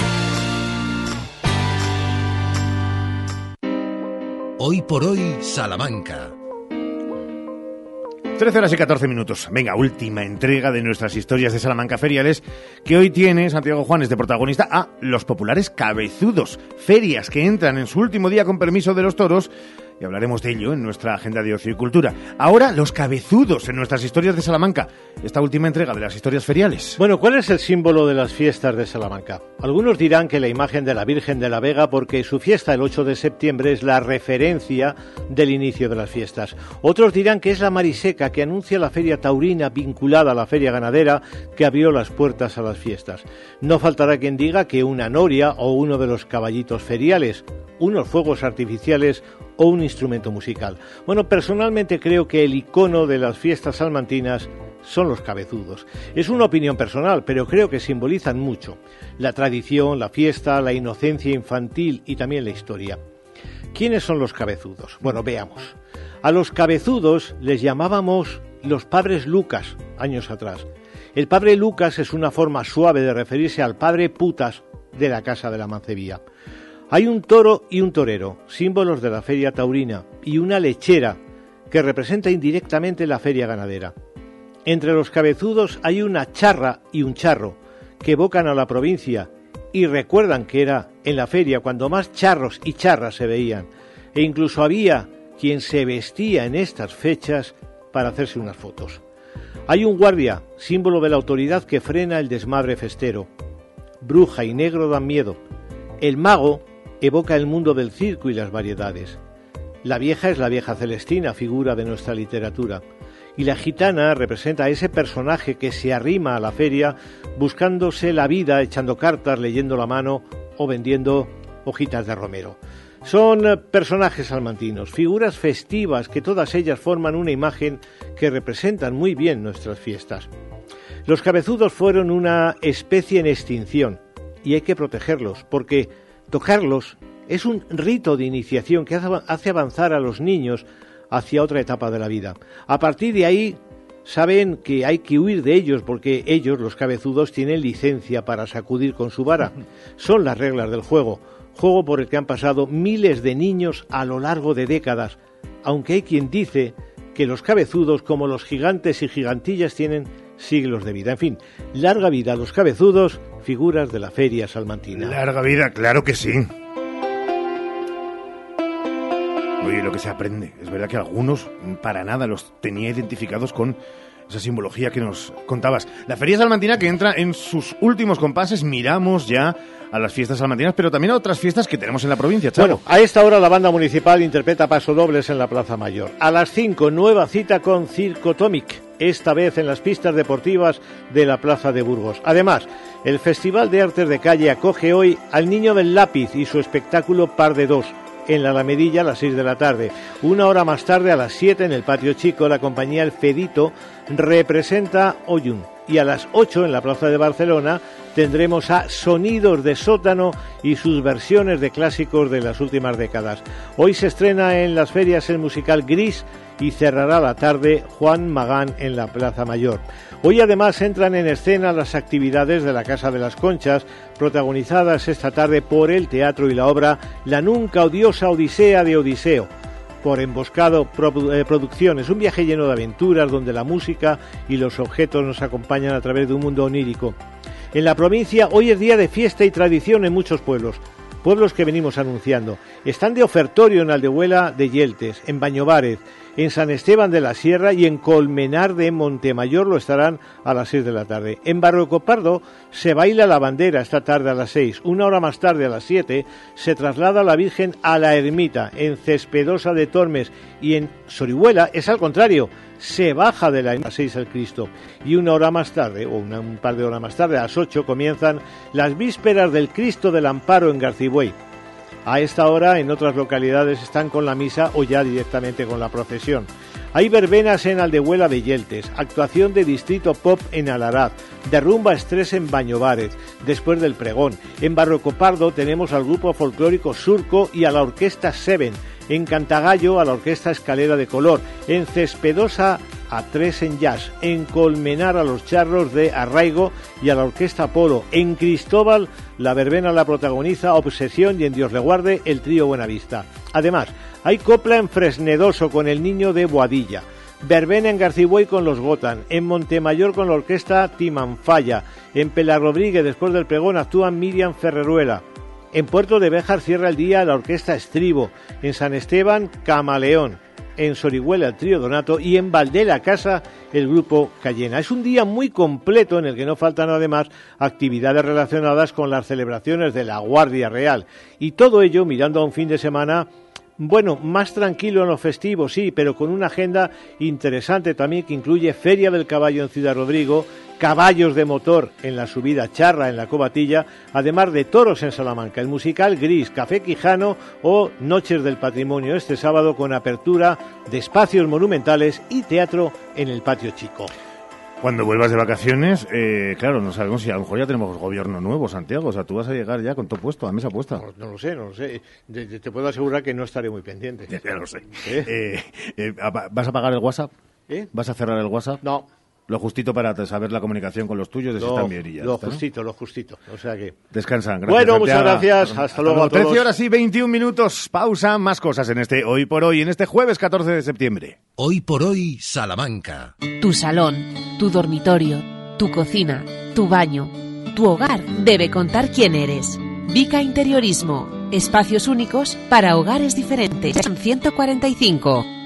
Hoy por hoy, Salamanca. 13 horas y 14 minutos. Venga, última entrega de nuestras historias de Salamanca feriales, que hoy tiene Santiago Juanes de protagonista a los populares cabezudos, ferias que entran en su último día con permiso de los toros y hablaremos de ello en nuestra agenda de ocio y cultura. Ahora, los cabezudos en nuestras historias de Salamanca, esta última entrega de las historias feriales. Bueno, ¿cuál es el símbolo de las fiestas de Salamanca? Algunos dirán que la imagen de la Virgen de la Vega porque su fiesta el 8 de septiembre es la referencia del inicio de las fiestas. Otros dirán que es la Mariseca que anuncia la feria taurina vinculada a la feria ganadera que abrió las puertas a las fiestas. No faltará quien diga que una noria o uno de los caballitos feriales, unos fuegos artificiales o un instrumento musical. Bueno, personalmente creo que el icono de las fiestas salmantinas son los cabezudos. Es una opinión personal, pero creo que simbolizan mucho. La tradición, la fiesta, la inocencia infantil y también la historia. ¿Quiénes son los cabezudos? Bueno, veamos. A los cabezudos les llamábamos los padres Lucas, años atrás. El padre Lucas es una forma suave de referirse al padre putas de la casa de la Mancebía. Hay un toro y un torero, símbolos de la feria taurina, y una lechera, que representa indirectamente la feria ganadera. Entre los cabezudos hay una charra y un charro, que evocan a la provincia y recuerdan que era en la feria cuando más charros y charras se veían, e incluso había quien se vestía en estas fechas para hacerse unas fotos. Hay un guardia, símbolo de la autoridad que frena el desmadre festero. Bruja y negro dan miedo. El mago evoca el mundo del circo y las variedades. La vieja es la vieja Celestina, figura de nuestra literatura, y la gitana representa a ese personaje que se arrima a la feria buscándose la vida, echando cartas, leyendo la mano o vendiendo hojitas de romero. Son personajes salmantinos, figuras festivas que todas ellas forman una imagen que representan muy bien nuestras fiestas. Los cabezudos fueron una especie en extinción y hay que protegerlos porque Tocarlos es un rito de iniciación que hace avanzar a los niños hacia otra etapa de la vida. A partir de ahí saben que hay que huir de ellos porque ellos, los cabezudos, tienen licencia para sacudir con su vara. Son las reglas del juego, juego por el que han pasado miles de niños a lo largo de décadas, aunque hay quien dice que los cabezudos, como los gigantes y gigantillas, tienen siglos de vida. En fin, larga vida a los cabezudos, figuras de la feria salmantina. Larga vida, claro que sí. Oye, lo que se aprende. Es verdad que algunos para nada los tenía identificados con esa simbología que nos contabas. La feria salmantina que entra en sus últimos compases, miramos ya a las fiestas salmantinas, pero también a otras fiestas que tenemos en la provincia. Bueno, a esta hora la banda municipal interpreta pasodobles en la Plaza Mayor. A las 5, nueva cita con Circo Tomic, esta vez en las pistas deportivas de la Plaza de Burgos. Además, el Festival de Artes de Calle acoge hoy al Niño del Lápiz y su espectáculo Par de Dos en la Alamedilla a las 6 de la tarde. Una hora más tarde, a las 7, en el Patio Chico, la compañía El Fedito representa Oyun. Y a las 8, en la Plaza de Barcelona, tendremos a Sonidos de Sótano y sus versiones de clásicos de las últimas décadas. Hoy se estrena en las ferias el musical Gris y cerrará la tarde Juan Magán en la Plaza Mayor. Hoy además entran en escena las actividades de la Casa de las Conchas, protagonizadas esta tarde por el teatro y la obra La nunca odiosa Odisea de Odiseo por Emboscado eh, Producciones, un viaje lleno de aventuras donde la música y los objetos nos acompañan a través de un mundo onírico. En la provincia hoy es día de fiesta y tradición en muchos pueblos pueblos que venimos anunciando. Están de ofertorio en Aldehuela de Yeltes, en Bañovares, en San Esteban de la Sierra y en Colmenar de Montemayor lo estarán a las 6 de la tarde. En Barroco Pardo se baila la bandera esta tarde a las 6. Una hora más tarde, a las 7, se traslada la Virgen a la ermita. En Cespedosa de Tormes y en Sorihuela es al contrario se baja de la 6 al Cristo y una hora más tarde, o un par de horas más tarde, a las 8 comienzan las vísperas del Cristo del Amparo en Garcibuey. A esta hora en otras localidades están con la misa o ya directamente con la procesión. Hay verbenas en Aldehuela de Yeltes, actuación de Distrito Pop en Alaraz, derrumba estrés en Bañovares, después del pregón. En Barroco Pardo tenemos al grupo folclórico Surco y a la orquesta Seven. En Cantagallo a la orquesta Escalera de Color. En Cespedosa a tres en jazz, en Colmenar a los charros de Arraigo y a la Orquesta Polo, en Cristóbal la verbena la protagoniza Obsesión y en Dios le guarde el trío Buenavista. Además, hay copla en Fresnedoso con el niño de Boadilla. Verbena en Garcibuey con los Gotan, en Montemayor con la orquesta Timanfaya, en Pelar Rodríguez después del pregón actúan Miriam Ferreruela, en Puerto de Béjar cierra el día la orquesta Estribo, en San Esteban Camaleón, en Sorihuela el trío Donato y en Valdela Casa el grupo Cayena. Es un día muy completo en el que no faltan además actividades relacionadas con las celebraciones de la Guardia Real y todo ello mirando a un fin de semana bueno, más tranquilo en lo festivo, sí, pero con una agenda interesante también que incluye Feria del Caballo en Ciudad Rodrigo, caballos de motor en la subida charra en la cobatilla, además de toros en Salamanca, el musical Gris, Café Quijano o Noches del Patrimonio este sábado con apertura de espacios monumentales y teatro en el patio chico. Cuando vuelvas de vacaciones, eh, claro, no sabemos si a lo mejor ya tenemos gobierno nuevo, Santiago. O sea, tú vas a llegar ya con todo puesto, a mesa puesta. No, lo sé, no lo sé. Te, puedo asegurar que no estaré muy pendiente. *laughs* Ya, lo sé. ¿Eh? Eh, eh, ¿Vas a pagar el WhatsApp? ¿Vas a cerrar el WhatsApp? No. Lo justito para saber la comunicación con los tuyos de lo, están bien y ya Lo justito, lo justito. O sea que... Descansan. Gracias, bueno, muchas gracias. Hasta, luego a todos. 13 horas y 21 minutos. Pausa. Más cosas en este Hoy por Hoy, en este jueves 14 de septiembre. Hoy por Hoy, Salamanca. Tu salón, tu dormitorio, tu cocina, tu baño, tu hogar debe contar quién eres. Vica Interiorismo. Espacios únicos para hogares diferentes. 145.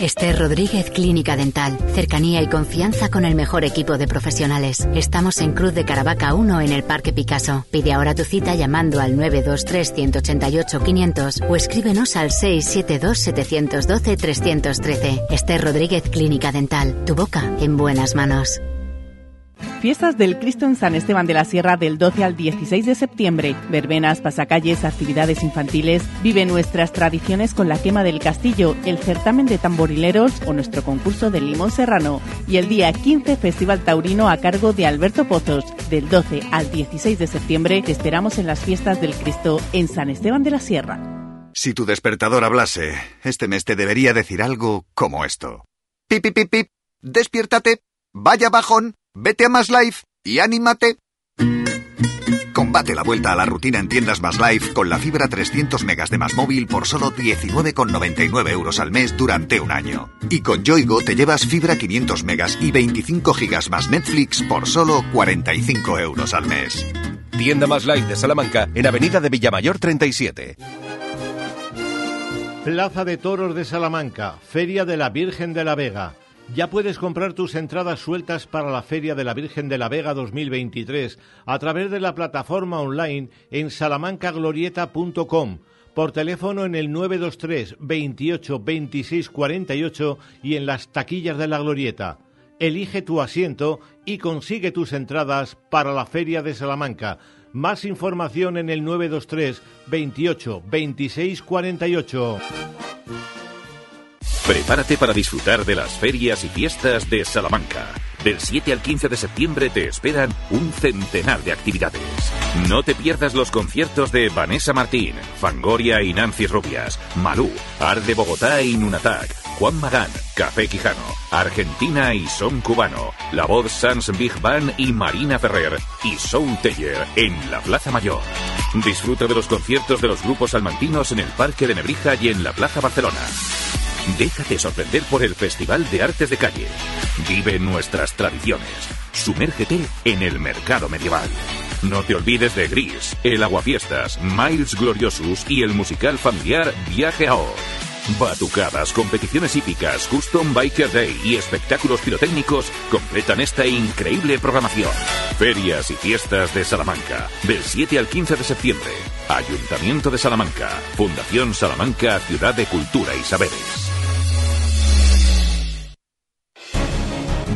Esther Rodríguez Clínica Dental. Cercanía y confianza con el mejor equipo de profesionales. Estamos en Cruz de Caravaca 1 en el Parque Picasso. Pide ahora tu cita llamando al 923-188-500 o escríbenos al 672-712-313. Esther Rodríguez Clínica Dental. Tu boca en buenas manos. Fiestas del Cristo en San Esteban de la Sierra del 12 al 16 de septiembre. Verbenas, pasacalles, actividades infantiles. Vive nuestras tradiciones con la quema del castillo, el certamen de tamborileros o nuestro concurso de limón serrano. Y el día 15 Festival Taurino a cargo de Alberto Pozos. Del 12 al 16 de septiembre te esperamos en las Fiestas del Cristo en San Esteban de la Sierra. Si tu despertador hablase, este mes te debería decir algo como esto. Pip, pip, pip. Despiértate. Vaya bajón. Vete a Más Life y anímate. Combate la vuelta a la rutina en tiendas Más Life con la fibra 300 megas de Más Móvil por solo 19,99 euros al mes durante un año. Y con Yoigo te llevas fibra 500 megas y 25 gigas más Netflix por solo 45 euros al mes. Tienda Más Life de Salamanca en Avenida de Villamayor 37. Plaza de Toros de Salamanca, Feria de la Virgen de la Vega. Ya puedes comprar tus entradas sueltas para la Feria de la Virgen de la Vega 2023 a través de la plataforma online en salamancaglorieta.com, por teléfono en el 923 28 26 48 y en las taquillas de la Glorieta. Elige tu asiento y consigue tus entradas para la Feria de Salamanca. Más información en el 923 28 26 48. Prepárate para disfrutar de las ferias y fiestas de Salamanca. Del 7 al 15 de septiembre te esperan un centenar de actividades. No te pierdas los conciertos de Vanessa Martín, Fangoria y Nancy Rubias, Malú, Ar de Bogotá y Nunatak, Juan Magán, Café Quijano, Argentina y Son Cubano, La Voz Sans Big Band y Marina Ferrer y Soul Teller en la Plaza Mayor. Disfruta de los conciertos de los grupos salmantinos en el Parque de Nebrija y en la Plaza Barcelona. Déjate sorprender por el Festival de Artes de Calle. Vive nuestras tradiciones. Sumérgete en el mercado medieval. No te olvides de Gris, el Aguafiestas, Miles Gloriosus y el musical familiar Viaje a Oz. Batucadas, competiciones hípicas, Custom Biker Day y espectáculos pirotécnicos completan esta increíble programación. Ferias y fiestas de Salamanca, del 7 al 15 de septiembre. Ayuntamiento de Salamanca, Fundación Salamanca, Ciudad de Cultura y Saberes.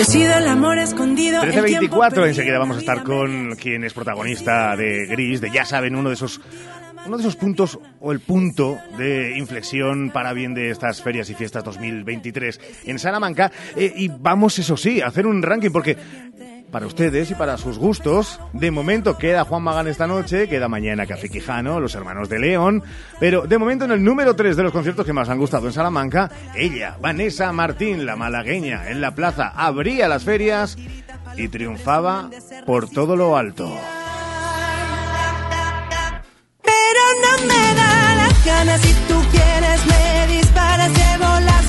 Y he sido el amor escondido. el tiempo 13.24, perdido. enseguida vamos a estar con quien es protagonista de Gris, de ya saben, uno de esos uno de esos puntos o el punto de inflexión para bien de estas ferias y fiestas 2023 en Salamanca. Eh, y vamos, eso sí, a hacer un ranking porque para ustedes y para sus gustos, de momento queda Juan Magán esta noche, queda mañana Café Quijano, los hermanos de León, pero de momento en el número 3 de los conciertos que más han gustado en Salamanca, ella, Vanessa Martín, la malagueña, en la plaza, abría las ferias y triunfaba por todo lo alto. Pero no me da las ganas si tú quieres me disparas. Llevo las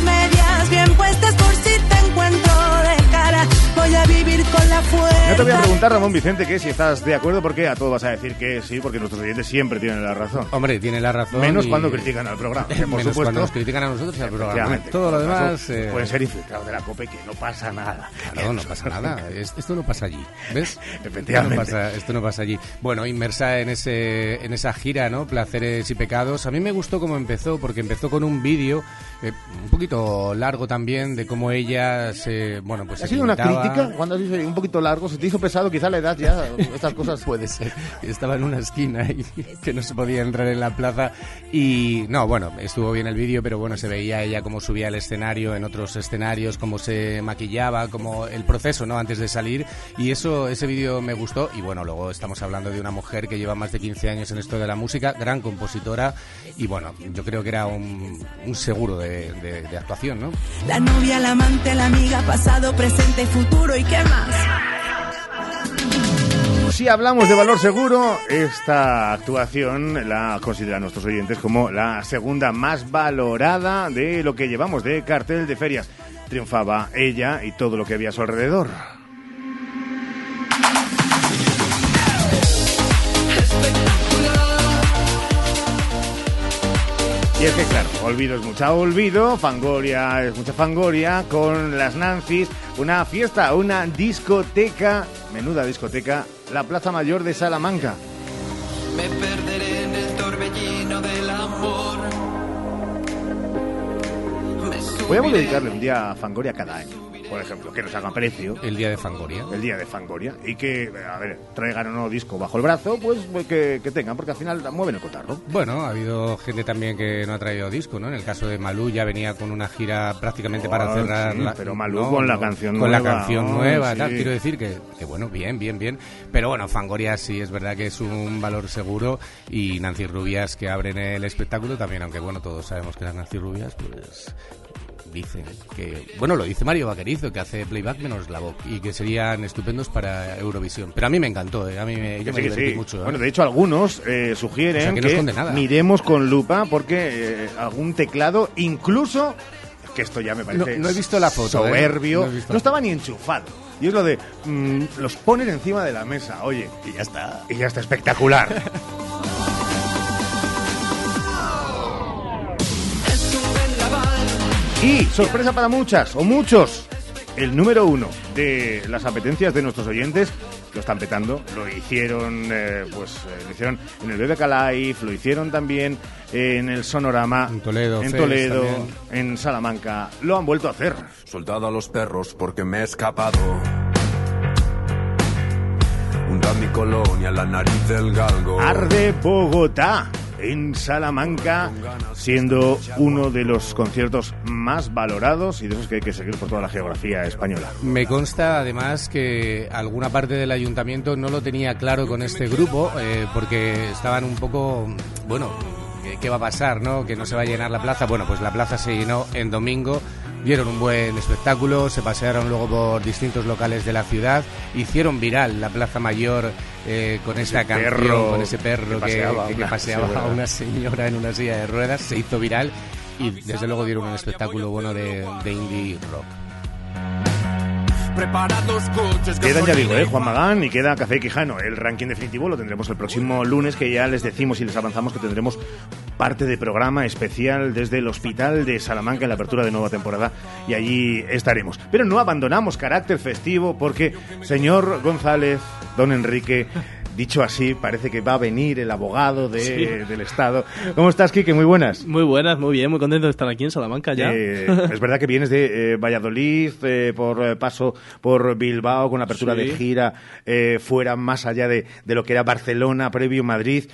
Con la fuerza. No te voy a preguntar, Ramón Vicente, que si estás de acuerdo, porque a todo vas a decir que sí, porque nuestros oyentes siempre tienen la razón. Hombre, tiene la razón. Menos y- cuando critican al programa. *laughs* por Menos supuesto, cuando nos critican a nosotros y al programa. Todo lo demás... caso, eh, Pueden ser infiltrados de la COPE, que no pasa nada. Claro, no pasa nada. Es- Esto no pasa allí, ¿ves? *laughs* Efectivamente. Esto no pasa, esto no pasa allí. Bueno, inmersa en ese en esa gira, ¿no? Placeres y pecados. A mí me gustó cómo empezó, porque empezó con un vídeo eh, un poquito largo también de cómo ella se, bueno, pues ¿Ha se sido una crítica? Cuando has un poquito largo, ¿se te hizo pesado quizá la edad ya? Estas cosas. *laughs* Puede ser. Estaba en una esquina y que no se podía entrar en la plaza. Y no, bueno, estuvo bien el vídeo, pero bueno, se veía ella cómo subía al escenario, en otros escenarios, cómo se maquillaba, como el proceso, ¿no? Antes de salir. Y eso, ese vídeo me gustó. Y bueno, luego estamos hablando de una mujer que lleva más de 15 años en esto de la música, gran compositora. Y bueno, yo creo que era un, un seguro de, de- de actuación, ¿no? La novia, la amante, la amiga, pasado, presente y futuro. ¿Y qué más? Si hablamos de valor seguro, esta actuación la consideran nuestros oyentes como la segunda más valorada de lo que llevamos de cartel de ferias. Triunfaba ella y todo lo que había a su alrededor. Y es que claro, olvido es mucha olvido, Fangoria es mucha Fangoria, con las Nancy's, una fiesta, una discoteca, menuda discoteca, la Plaza Mayor de Salamanca. Me perderé en el torbellino del amor. Voy a dedicarle un día a Fangoria cada año, por ejemplo, que nos hagan precio. El día de Fangoria. El día de Fangoria. Y que, a ver, traigan un nuevo disco bajo el brazo, pues que, que tengan, porque al final mueven el cotarro. Bueno, ha habido gente también que no ha traído disco, ¿no? En el caso de Malú ya venía con una gira prácticamente para Ah, cerrar sí, la... pero Malú con la canción con la nueva, canción oh, nueva, sí. tal. Quiero decir que, que, bueno, bien, bien, bien. Pero bueno, Fangoria sí es verdad que es un valor seguro y Nancy Rubias que abren el espectáculo también, aunque bueno, todos sabemos que las Nancy Rubias, pues dicen que bueno lo dice Mario Vaquerizo que hace playback menos la voz y que serían estupendos para Eurovisión pero a mí me encantó ¿eh? a mí me, yo me sí, que divertí sí. mucho ¿eh? Bueno, de hecho, algunos eh, O sugieren sea, que miremos con lupa porque algún teclado, incluso, que esto ya me parece No- no he visto la foto, soberbio, No visto estaba ni enchufado. Y es lo de, mm, los ponen encima de la mesa, oye, y ya está. Y ya está espectacular. *laughs* Y sorpresa para muchas o muchos, el número uno de las apetencias de nuestros oyentes lo están petando. Lo hicieron, eh, pues, eh, lo hicieron en el BBK Live, lo hicieron también en el Sonorama, en Toledo, en, Toledo, en Salamanca. Lo han vuelto a hacer. Soltado a los perros porque me he escapado. Hunda mi colonia, la nariz del galgo. Arde Bogotá en Salamanca, siendo uno de los conciertos más valorados y de esos que hay que seguir por toda la geografía española. Me consta además que alguna parte del ayuntamiento no lo tenía claro con este grupo eh, porque estaban un poco, bueno, ¿qué- ¿qué va a pasar? no? Que no se va a llenar la plaza. Bueno, pues la plaza se llenó en domingo, dieron un buen espectáculo, se pasearon luego por distintos locales de la ciudad, hicieron viral la Plaza Mayor eh, con esta canción, perro con ese perro que paseaba que- que una- paseaba sí, a una señora en una silla de ruedas, se hizo viral y desde luego dieron un espectáculo bueno de, de indie rock. Preparad los coches. Quedan, ya digo, ¿eh? Juan Magán y queda Café Quijano. El ranking definitivo lo tendremos el próximo lunes, que ya les decimos y les avanzamos que tendremos parte de programa especial desde el Hospital de Salamanca en la apertura de nueva temporada y allí estaremos. Pero no abandonamos carácter festivo porque, señor González, don Enrique, dicho así, parece que va a venir el abogado de- Sí. del Estado. ¿Cómo estás, Quique? Muy buenas. Muy buenas, muy bien, muy contento de estar aquí en Salamanca ya. Eh, es verdad que vienes de eh, Valladolid, eh, por eh, paso por Bilbao, con la apertura Sí. de gira eh, fuera, más allá de, de lo que era Barcelona, previo Madrid.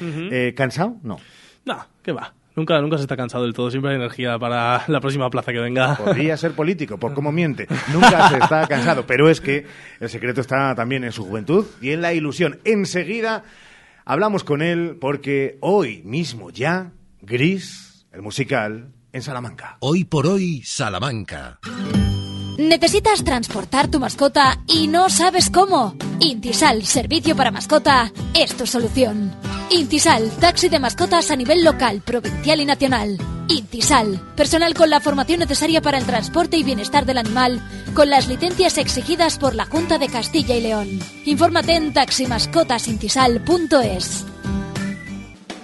¿Cansado? No. No, ¿qué va? Nunca, nunca se está cansado del todo, siempre hay energía para la próxima plaza que venga. Podría ser político, por cómo miente. *laughs* Nunca se está cansado, pero es que el secreto está también en su juventud y en la ilusión. Enseguida hablamos con él porque hoy mismo ya, Gris, el musical, en Salamanca. Hoy por hoy, Salamanca. ¿Necesitas transportar tu mascota y no sabes cómo? Intisal, servicio para mascota, es tu solución. Intisal, taxi de mascotas a nivel local, provincial y nacional. Intisal, personal con la formación necesaria para el transporte y bienestar del animal, con las licencias exigidas por la Junta de Castilla y León. Infórmate en taximascotasintisal.es.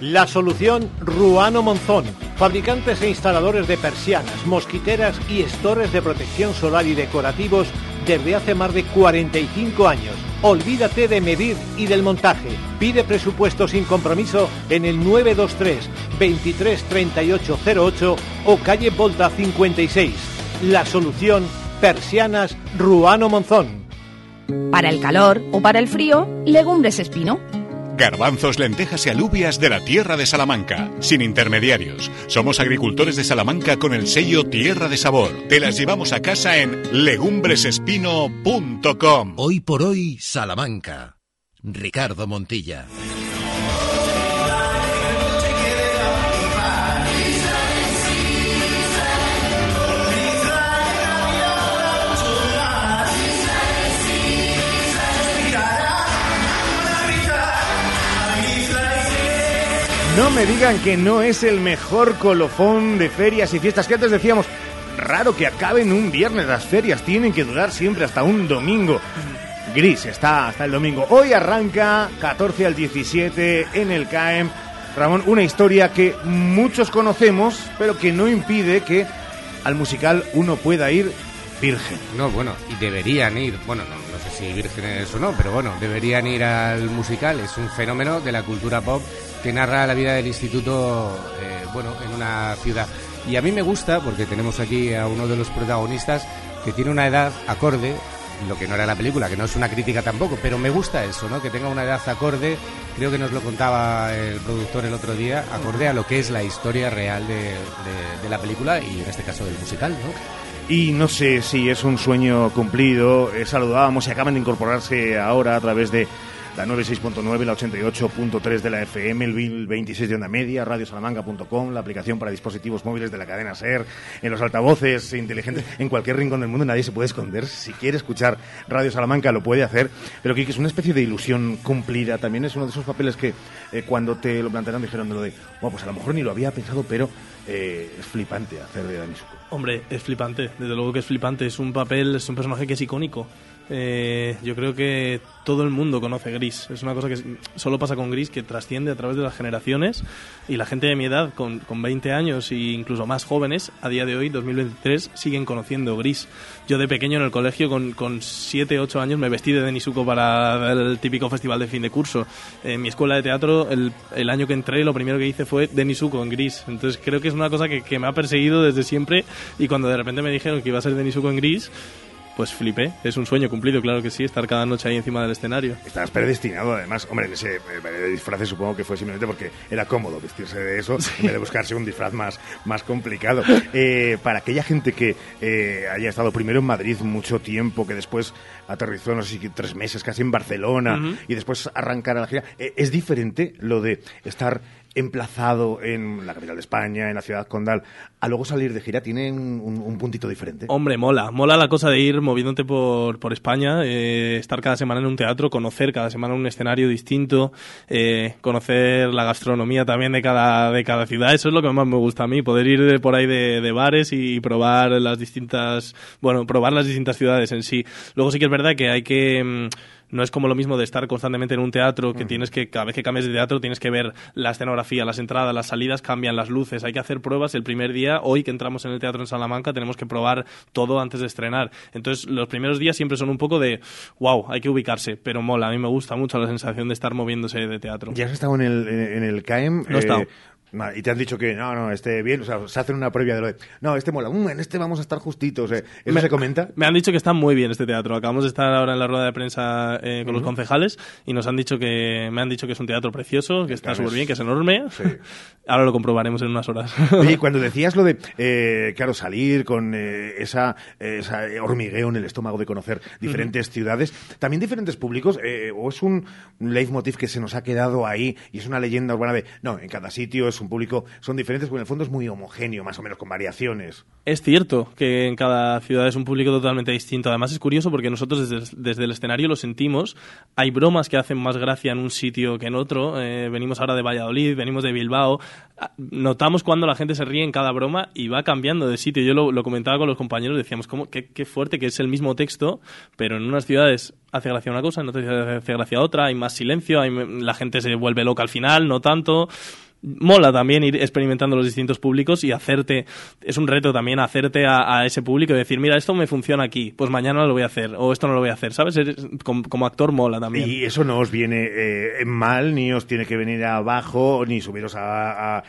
La solución Ruano Monzón. Fabricantes e instaladores de persianas, mosquiteras y estores de protección solar y decorativos desde hace más de 45 años. Olvídate de medir y del montaje. Pide presupuesto sin compromiso en el 923 23 38 08 o calle Volta 56. La solución Persianas Ruano Monzón. Para el calor o para el frío, legumbres espino. Garbanzos, lentejas y alubias de la tierra de Salamanca, sin intermediarios. Somos agricultores de Salamanca con el sello Tierra de Sabor. Te las llevamos a casa en legumbresespino.com. Hoy por hoy, Salamanca. Ricardo Montilla. No me digan que no es el mejor colofón de ferias y fiestas que antes decíamos. Raro que acaben un viernes. Las ferias tienen que durar siempre hasta un domingo. Gris está hasta el domingo. Hoy arranca 14 al 17 en el CAEM. Ramón, una historia que muchos conocemos, pero que no impide que al musical uno pueda ir virgen. No, bueno, y deberían ir, bueno, no, si vírgenes o no, pero bueno, deberían ir al musical. Es un fenómeno de la cultura pop que narra la vida del instituto, eh, bueno, en una ciudad. Y a mí me gusta, porque tenemos aquí a uno de los protagonistas que tiene una edad acorde, lo que no era la película, que no es una crítica tampoco, pero me gusta eso, ¿no? Que tenga una edad acorde, creo que nos lo contaba el productor el otro día, acorde a lo que es la historia real de, de- la película y en este caso del musical, ¿no? Y no sé si es un sueño cumplido. Saludábamos y acaban de incorporarse ahora a través de la 96.9, la 88.3 de la FM, el 26 de onda media, radiosalamanca.com, la aplicación para dispositivos móviles de la cadena SER, en los altavoces inteligentes, en cualquier rincón del mundo nadie se puede esconder. Si quiere escuchar Radio Salamanca lo puede hacer, pero que es una especie de ilusión cumplida. También es uno de esos papeles que eh, cuando te lo plantearon dijeron de lo de, bueno, pues a lo mejor ni lo había pensado, pero eh, es flipante hacer de Dani Suco. Hombre, es flipante, desde luego que es flipante. Es un papel, es un personaje que es icónico. Eh, yo creo que todo el mundo conoce Gris. Es una cosa que solo pasa con Gris, que trasciende a través de las generaciones. Y la gente de mi edad, con, con 20 años e incluso más jóvenes, a día de hoy, 2023, siguen conociendo Gris. Yo de pequeño en el colegio, con, con 7, 8 años, me vestí de Denisuko para el típico festival de fin de curso. En mi escuela de teatro, el, el año que entré, lo primero que hice fue Denisuko en Gris. Entonces creo que es una cosa que, que me ha perseguido desde siempre. Y cuando de repente me dijeron que iba a ser Denisuko en Gris, pues flipé. Es un sueño cumplido, claro que sí, estar cada noche ahí encima del escenario. Estás predestinado, además. Hombre, en ese eh, disfraz supongo que fue simplemente porque era cómodo vestirse de eso en vez de buscarse un disfraz más, más complicado. *laughs* Eh, para aquella gente que eh, haya estado primero en Madrid mucho tiempo, que después aterrizó, no sé si tres meses casi en Barcelona y después arrancar a la gira, eh, ¿es diferente lo de estar emplazado en la capital de España, en la ciudad condal, a luego salir de gira, tiene un, un puntito diferente. Hombre, mola. Mola la cosa de ir moviéndote por, por España, eh, estar cada semana en un teatro, conocer cada semana un escenario distinto, eh, conocer la gastronomía también de cada, de cada ciudad. Eso es lo que más me gusta a mí, poder ir de por ahí de, de bares y probar las distintas, bueno, probar las distintas ciudades en sí. Luego sí que es verdad que hay que... mm, no es como lo mismo de estar constantemente en un teatro que tienes que, cada vez que cambias de teatro, tienes que ver la escenografía, las entradas, las salidas, cambian las luces, hay que hacer pruebas el primer día. Hoy que entramos en el teatro en Salamanca, tenemos que probar todo antes de estrenar. Entonces, los primeros días siempre son un poco de, wow, hay que ubicarse, pero mola. A mí me gusta mucho la sensación de estar moviéndose de teatro. ¿Ya has estado en el, en el CAEM? No he estado. Y te han dicho que no, no, esté bien, o sea, se hacen una previa de lo de, no, este mola, "Mm, en este vamos a estar justitos, eh". ¿eso Me- se comenta? Me han dicho que está muy bien este teatro. Acabamos de estar ahora en la rueda de prensa eh, con los Ujú. concejales y nos han dicho que me han dicho que es un teatro precioso, que está súper es- bien, que es enorme. *laughs* Ahora lo comprobaremos en unas horas. Oye, *laughs* cuando decías lo de, eh, claro, salir con eh, esa, esa hormigueo en el estómago de conocer diferentes ciudades, también diferentes públicos, eh, o es un leitmotiv que se nos ha quedado ahí y es una leyenda urbana de, no, en cada sitio es un público, son diferentes, pero en el fondo es muy homogéneo, más o menos, con variaciones. Es cierto que en cada ciudad es un público totalmente distinto. Además es curioso porque nosotros desde, desde el escenario lo sentimos. Hay bromas que hacen más gracia en un sitio que en otro. Eh, venimos ahora de Valladolid, venimos de Bilbao. Ah, Notamos cuando la gente se ríe en cada broma y va cambiando de sitio. Yo lo, lo comentaba con los compañeros, decíamos, ¿cómo, qué, qué fuerte que es el mismo texto, pero en unas ciudades hace gracia una cosa, en otras hace gracia otra, hay más silencio, hay, la gente se vuelve loca al final, no tanto mola también ir experimentando los distintos públicos y hacerte, es un reto también hacerte a, a ese público y decir, mira, esto me funciona aquí, pues mañana lo voy a hacer, o esto no lo voy a hacer, ¿sabes? Eres- como, como actor mola también. Y eso no os viene eh, mal, ni os tiene que venir abajo, ni subiros a, a-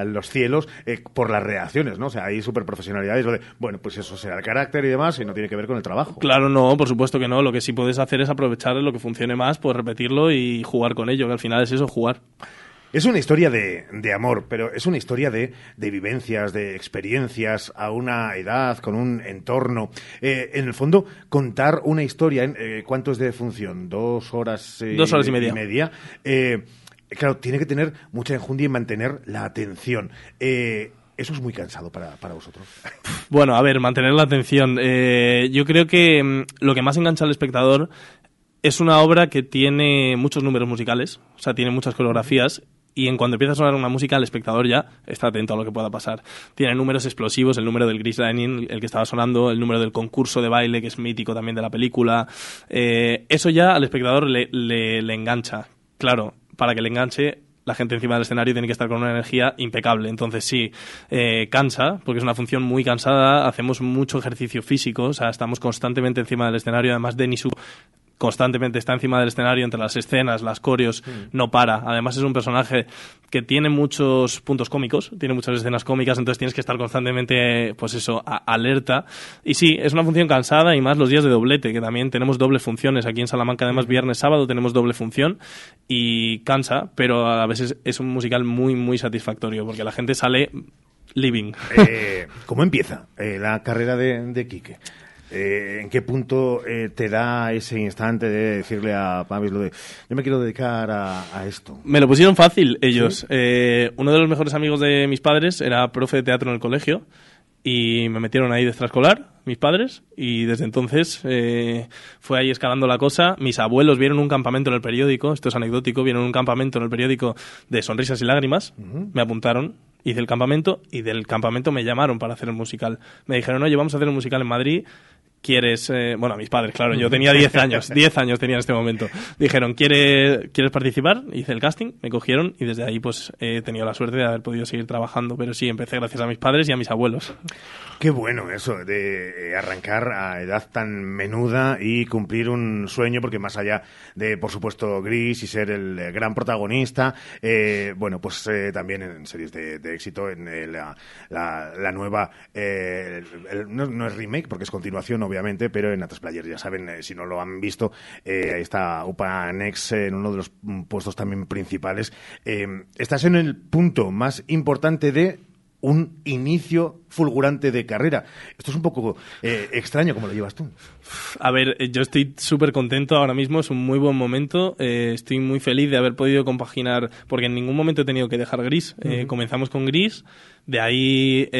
a los cielos eh, por las reacciones, ¿no? O sea, hay súper profesionalidades, bueno, pues eso será el carácter y demás, y no tiene que ver con el trabajo. Claro, no, por supuesto que no. Lo que sí puedes hacer es aprovechar lo que funcione más, pues repetirlo y jugar con ello, que al final es eso, jugar. Es una historia de, de amor, pero es una historia de, de vivencias, de experiencias a una edad, con un entorno. Eh, en el fondo, contar una historia, en, eh, ¿cuánto es de función? ¿Dos horas, eh, Dos horas y media. Eh, claro, tiene que tener mucha enjundia y mantener la atención. Eh, eso es muy cansado para, para vosotros. *laughs* Bueno, a ver, mantener la atención. Eh, yo creo que mm, lo que más engancha al espectador es una obra que tiene muchos números musicales, o sea, tiene muchas coreografías. Y en cuando empieza a sonar una música, el espectador ya está atento a lo que pueda pasar. Tiene números explosivos, el número del Gris Dining, el que estaba sonando, el número del concurso de baile, que es mítico también de la película. Eh, eso ya al espectador le, le- engancha. Claro, para que le enganche, la gente encima del escenario tiene que estar con una energía impecable. Entonces sí, eh, cansa, porque es una función muy cansada, hacemos mucho ejercicio físico, o sea, estamos constantemente encima del escenario, además Denisu constantemente está encima del escenario entre las escenas, las coreos, no para. Además es un personaje que tiene muchos puntos cómicos, tiene muchas escenas cómicas, entonces tienes que estar constantemente, pues eso, a- alerta. Y sí, es una función cansada y más los días de doblete, que también tenemos dobles funciones. Aquí en Salamanca, además, viernes, sábado tenemos doble función y cansa, pero a veces es un musical muy, muy satisfactorio, porque la gente sale living. Eh, *laughs* ¿Cómo empieza eh, la carrera de, de Quique? Eh, ¿En qué punto eh, te da ese instante de decirle a Pavis lo de yo me quiero dedicar a, a esto? Me lo pusieron fácil ellos. Eh, uno de los mejores amigos de mis padres era profe de teatro en el colegio y me metieron ahí de extraescolar, mis padres, y desde entonces eh, fue ahí escalando la cosa. Mis abuelos vieron un campamento en el periódico, esto es anecdótico, vieron un campamento en el periódico de sonrisas y lágrimas, me apuntaron, hice el campamento y del campamento me llamaron para hacer el musical. Me dijeron, oye, vamos a hacer un musical en Madrid. ¿Quieres, eh, bueno, a mis padres, claro, yo *laughs* tenía 10 años, 10 años tenía en este momento. Dijeron, ¿Quiere, ¿quieres participar? Hice el casting, me cogieron y desde ahí pues he tenido la suerte de haber podido seguir trabajando, pero sí, empecé gracias a mis padres y a mis abuelos. Qué bueno eso, de eh, arrancar a edad tan menuda y cumplir un sueño, porque más allá de, por supuesto, Gris y ser el eh, gran protagonista, eh, bueno, pues eh, también en series de, éxito, en la, la- la nueva, no, es remake, porque es continuación, obviamente, pero en Atlas Players, ya saben, si no lo han visto, ahí está Upa Nex eh, en uno de los mm, puestos también principales. Estás en el punto más importante de un inicio fulgurante de carrera. Esto es un poco eh, extraño, ¿cómo lo llevas tú? A ver, eh, yo estoy súper contento ahora mismo, es un muy buen momento, eh, estoy muy feliz de haber podido compaginar, porque en ningún momento he tenido que dejar gris. Eh. Comenzamos con gris, de ahí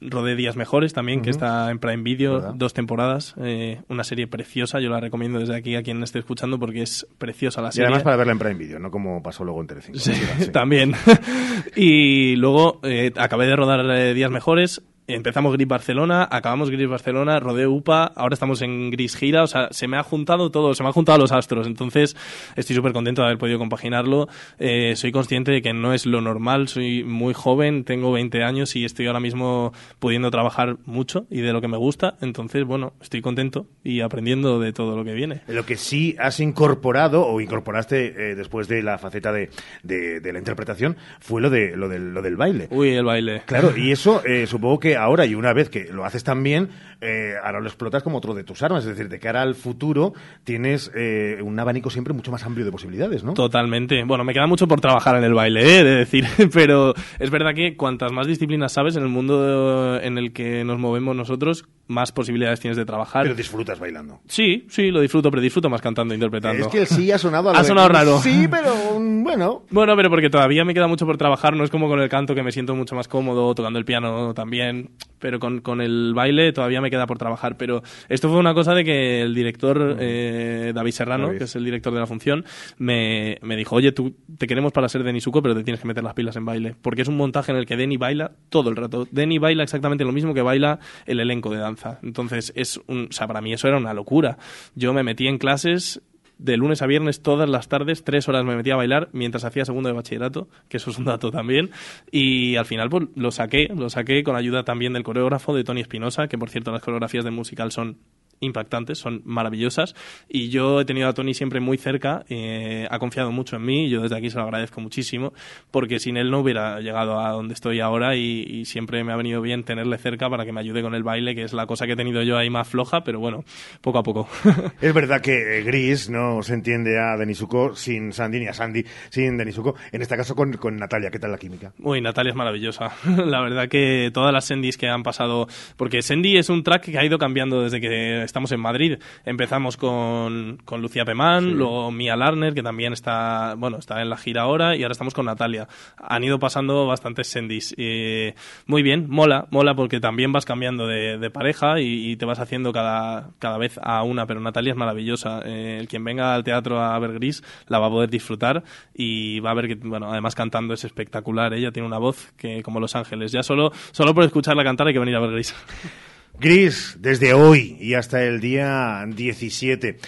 rodé Días Mejores también, que está en Prime Video, ¿Verdad? dos temporadas, eh, una serie preciosa, yo la recomiendo desde aquí a quien esté escuchando porque es preciosa la Y serie. además para verla en Prime Video, no como pasó luego en Telecinco. Sí, Sí. *laughs* también. *laughs* y luego eh, acabé de rodar eh, Días Mejores. Empezamos Gris Barcelona, acabamos Gris Barcelona, rodé UPA, ahora estamos en Gris Gira, o sea, se me ha juntado todo, se me han juntado los astros, entonces estoy súper contento de haber podido compaginarlo. Eh, soy consciente de que no es lo normal, soy muy joven, tengo 20 años y estoy ahora mismo pudiendo trabajar mucho y de lo que me gusta, entonces, bueno, estoy contento y aprendiendo de todo lo que viene. Lo que sí has incorporado o incorporaste eh, después de la faceta de, de- de la interpretación fue lo, de, lo, del, lo del baile. Uy, el baile. Claro, y eso eh, supongo que ahora y una vez que lo haces tan bien, eh, ahora lo explotas como otro de tus armas. Es decir, de cara al futuro tienes eh, un abanico siempre mucho más amplio de posibilidades, ¿no? Totalmente. Bueno, me queda mucho por trabajar en el baile, ¿eh? de decir, *laughs* pero es verdad que cuantas más disciplinas sabes en el mundo en el que nos movemos nosotros, más posibilidades tienes de trabajar. Pero disfrutas bailando. Sí, sí, lo disfruto, pero disfruto más cantando e interpretando. Es que el sí ha sonado a lo *laughs* Ha de- sonado raro. Sí, pero bueno. Bueno, pero porque todavía me queda mucho por trabajar, no es como con el canto que me siento mucho más cómodo, tocando el piano también, pero con, con el baile todavía me queda por trabajar. Pero esto fue una cosa de que el director eh, David Serrano, David. que es el director de la función, me, me dijo, oye, tú te queremos para ser Denisuko, pero te tienes que meter las pilas en baile, porque es un montaje en el que Denny baila todo el rato. Denny baila exactamente lo mismo que baila el elenco de danza. Entonces, es un, o sea, para mí eso era una locura. Yo me metí en clases de lunes a viernes todas las tardes, tres horas me metía a bailar mientras hacía segundo de bachillerato, que eso es un dato también, y al final pues lo saqué, lo saqué con ayuda también del coreógrafo de Tony Espinosa, que por cierto las coreografías de musical son impactantes, son maravillosas y yo he tenido a Tony siempre muy cerca, eh, ha confiado mucho en mí y yo desde aquí se lo agradezco muchísimo porque sin él no hubiera llegado a donde estoy ahora y, y siempre me ha venido bien tenerle cerca para que me ayude con el baile, que es la cosa que he tenido yo ahí más floja, pero bueno, poco a poco. *laughs* Es verdad que eh, Gris no se entiende a Denisuko sin Sandy ni a Sandy sin Denisuko. En este caso con, con Natalia, ¿qué tal la química? Uy, Natalia es maravillosa. *laughs* La verdad que todas las Sendis que han pasado, porque Sendy es un track que ha ido cambiando desde que estamos en Madrid. Empezamos con, con Lucía Pemán, luego Mia Larner, que también está, bueno, está en la gira ahora, y ahora estamos con Natalia. Han ido pasando bastantes Sendis. Eh, muy bien, mola, mola porque también vas cambiando de, de pareja y, y te vas haciendo cada, cada vez a una, pero Natalia es maravillosa. Eh, el quien venga al teatro a ver Gris la va a poder disfrutar y va a ver que, bueno, además cantando es espectacular. Ella tiene una voz que como Los Ángeles. Ya solo, solo por escucharla cantar hay que venir a ver Gris. *laughs* Gris, desde hoy y hasta el día 17.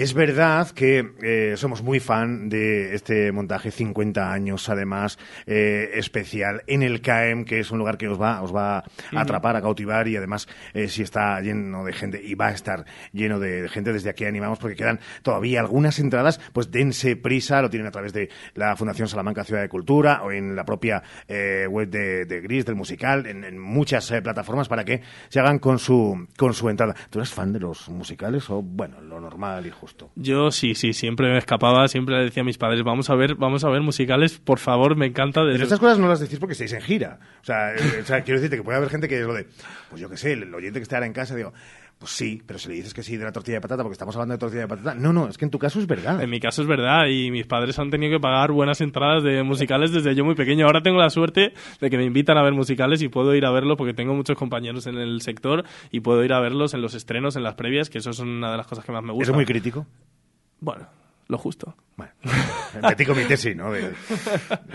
Es verdad que eh, somos muy fan de este montaje 50 años, además, eh, especial en el CAEM, que es un lugar que os va, os va a atrapar, a cautivar y además eh, si está lleno de gente y va a estar lleno de gente, desde aquí animamos porque quedan todavía algunas entradas, pues dense prisa, lo tienen a través de la Fundación Salamanca Ciudad de Cultura o en la propia eh, web de, de Gris, del musical, en, en muchas eh, plataformas para que se hagan con su, con su entrada. ¿Tú eres fan de los musicales o, bueno, lo normal y justo? Yo sí, sí, siempre me escapaba, siempre le decía a mis padres, vamos a ver, vamos a ver musicales, por favor, me encanta. Pero Desde- estas cosas no las decís porque estáis en gira. O sea, eh, o sea, quiero decirte que puede haber gente que es lo de, pues yo qué sé, el oyente que esté ahora en casa, digo, pues sí, pero si le dices que sí de la tortilla de patata porque estamos hablando de tortilla de patata. No, no, es que en tu caso es verdad. En mi caso es verdad y mis padres han tenido que pagar buenas entradas de musicales desde yo muy pequeño. Ahora tengo la suerte de que me invitan a ver musicales y puedo ir a verlos porque tengo muchos compañeros en el sector y puedo ir a verlos en los estrenos, en las previas, que eso es una de las cosas que más me gusta. ¿Eso es muy crítico? Bueno, lo justo. En petit comité sí, ¿no? De-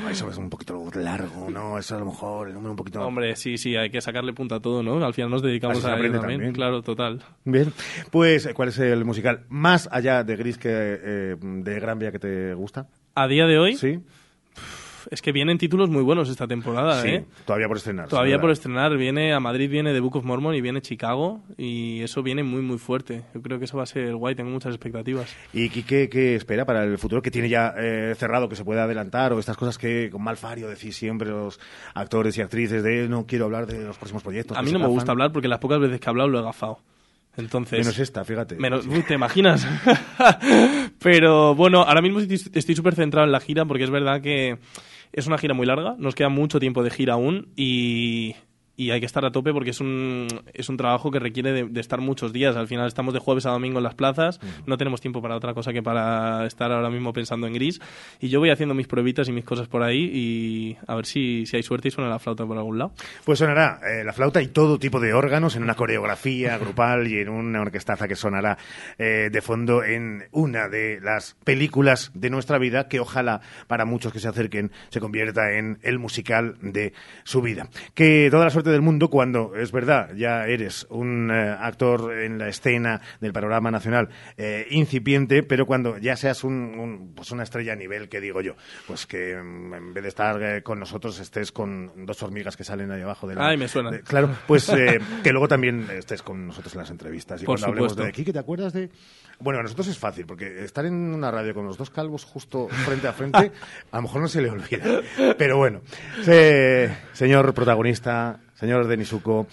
no, eso es un poquito largo, ¿no? Eso a lo mejor, el número un poquito... Hombre, sí, sí, hay que sacarle punta a todo, ¿no? Al final nos dedicamos Así a ello aprende también. también. Claro, total. Bien, pues, ¿cuál es el musical más allá de Gris que eh, de Gran Vía que te gusta? A día de hoy, Sí. Es que vienen títulos muy buenos esta temporada, Sí, ¿eh? todavía por estrenar. Todavía por estrenar. Viene a Madrid, viene The Book of Mormon y viene Chicago. Y eso viene muy, muy fuerte. Yo creo que eso va a ser guay. Tengo muchas expectativas. ¿Y Quique qué espera para el futuro? que tiene ya eh, cerrado que se puede adelantar? ¿O estas cosas que con malfario decís siempre los actores y actrices de no quiero hablar de los próximos proyectos? A mí no me gafan"? gusta hablar porque las pocas veces que he hablado lo he gafado. Entonces, Menos esta, fíjate. Menos, uy, ¿Te imaginas? *laughs* Pero bueno, ahora mismo estoy estoy súper centrado en la gira porque es verdad que es una gira muy larga, nos queda mucho tiempo de gira aún y, y hay que estar a tope porque es un, es un trabajo que requiere de, estar muchos días. Al final estamos de jueves a domingo en las plazas, no tenemos tiempo para otra cosa que para estar ahora mismo pensando en gris. Y yo voy haciendo mis pruebitas y mis cosas por ahí y a ver si, si hay suerte y suena la flauta por algún lado. Pues sonará eh, la flauta y todo tipo de órganos en una coreografía grupal y en una orquestaza que sonará eh, de fondo en una de las películas de nuestra vida que ojalá para muchos que se acerquen se convierta en el musical de su vida. Que toda la suerte del mundo cuando, es verdad, ya eres un eh, actor en la escena del panorama nacional eh, incipiente, pero cuando ya seas un, pues una estrella a nivel, que digo yo, pues que mm, en vez de estar eh, con nosotros estés con dos hormigas que salen ahí abajo de la... Ay, me suena. claro, pues *laughs* que luego también estés con nosotros en las entrevistas. Y cuando hablemos de aquí, que te acuerdas de... Bueno, a nosotros es fácil, porque estar en una radio con los dos calvos justo frente a frente, *laughs* a lo mejor no se le olvida. Pero bueno, señor protagonista, señor Denisuco,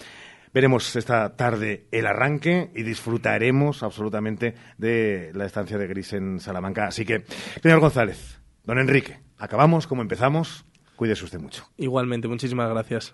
veremos esta tarde el arranque y disfrutaremos absolutamente de la estancia de Gris en Salamanca. Así que, señor González, don Enrique, acabamos como empezamos. Cuídese usted mucho. Igualmente, muchísimas gracias.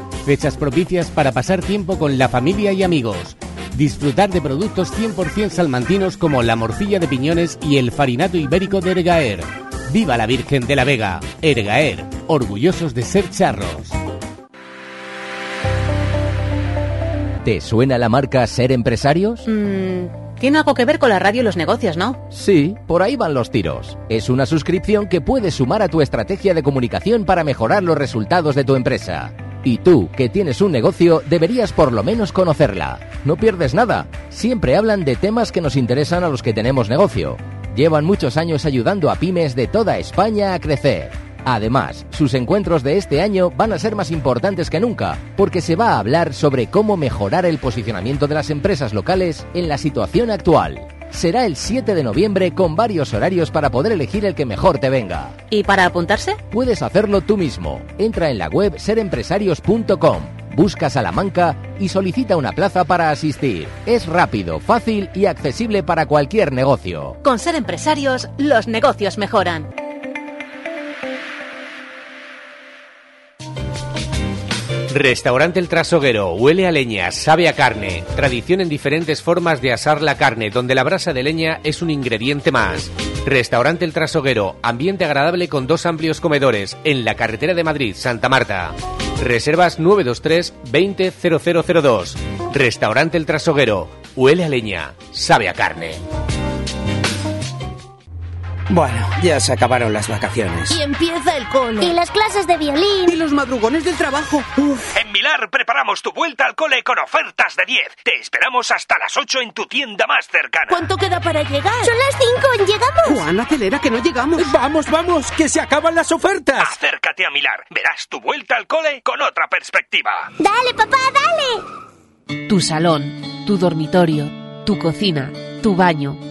Fechas propicias para pasar tiempo con la familia y amigos. Disfrutar de productos 100% salmantinos como la morcilla de piñones y el farinato ibérico de Ergaer. ¡Viva la Virgen de la Vega! Ergaer, orgullosos de ser charros. ¿Te suena la marca Ser Empresarios? Mm, tiene algo que ver con la radio y los negocios, ¿no? Sí, por ahí van los tiros. Es una suscripción que puedes sumar a tu estrategia de comunicación para mejorar los resultados de tu empresa. Y tú, que tienes un negocio, deberías por lo menos conocerla. No pierdes nada. Siempre hablan de temas que nos interesan a los que tenemos negocio. Llevan muchos años ayudando a pymes de toda España a crecer. Además, sus encuentros de este año van a ser más importantes que nunca, porque se va a hablar sobre cómo mejorar el posicionamiento de las empresas locales en la situación actual. Será el 7 de noviembre con varios horarios para poder elegir el que mejor te venga. ¿Y para apuntarse? Puedes hacerlo tú mismo. Entra en la web serempresarios.com, busca Salamanca y solicita una plaza para asistir. Es rápido, fácil y accesible para cualquier negocio. Con ser empresarios, los negocios mejoran. Restaurante El Trasoguero, huele a leña, sabe a carne. Tradición en diferentes formas de asar la carne, donde la brasa de leña es un ingrediente más. Restaurante El Trasoguero, ambiente agradable con dos amplios comedores, en la carretera de Madrid, Santa Marta. Reservas 923 200002. Restaurante El Trasoguero, huele a leña, sabe a carne. Bueno, ya se acabaron las vacaciones. Y empieza el cole. Y las clases de violín. Y los madrugones del trabajo. En Milar preparamos tu vuelta al cole con ofertas de 10. Te esperamos hasta las 8 en tu tienda más cercana. ¿Cuánto queda para llegar? Son las 5, ¿llegamos? Juan, acelera que no llegamos. Vamos, vamos, que se acaban las ofertas. Acércate a Milar. Verás tu vuelta al cole con otra perspectiva. Dale, papá, dale. Tu salón, tu dormitorio, tu cocina, tu baño,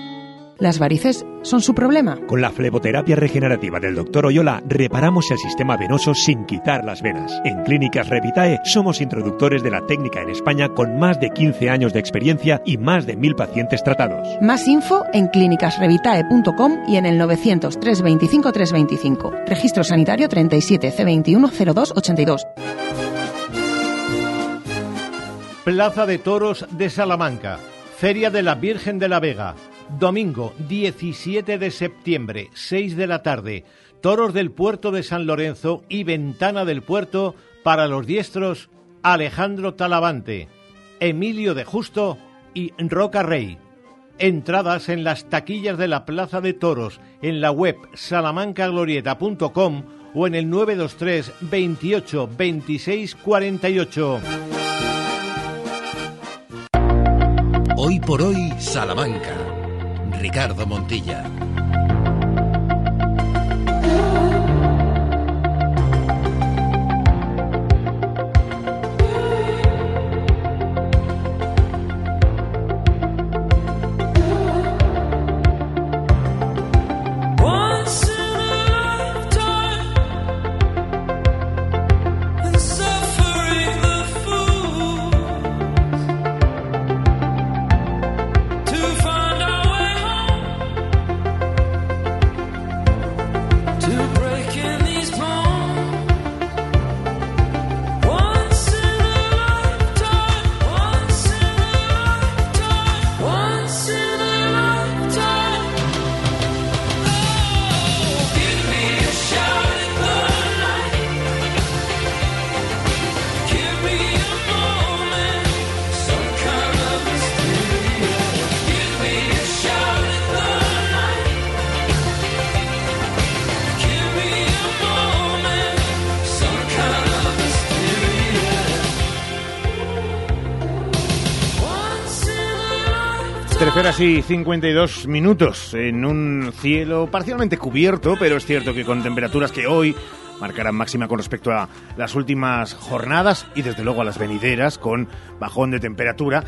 ¿Las varices son su problema? Con la fleboterapia regenerativa del Dr. Oyola reparamos el sistema venoso sin quitar las venas. En Clínicas Revitae somos introductores de la técnica en España con más de 15 años de experiencia y más de mil pacientes tratados. Más info en clínicasrevitae.com y en el 900 325 325. Registro sanitario 37 C21 0282. Plaza de Toros de Salamanca. Feria de la Virgen de la Vega. Domingo 17 de septiembre, 6 de la tarde. Toros del puerto de San Lorenzo y Ventana del Puerto para los diestros Alejandro Talavante, Emilio de Justo y Roca Rey. Entradas en las taquillas de la Plaza de Toros en la web salamancaglorieta.com o en el 923 28 26 48. Hoy por hoy, Salamanca. Ricardo Montilla. Horas y 52 minutos en un cielo parcialmente cubierto, pero es cierto que con temperaturas que hoy marcarán máxima con respecto a las últimas jornadas y desde luego a las venideras con bajón de temperatura.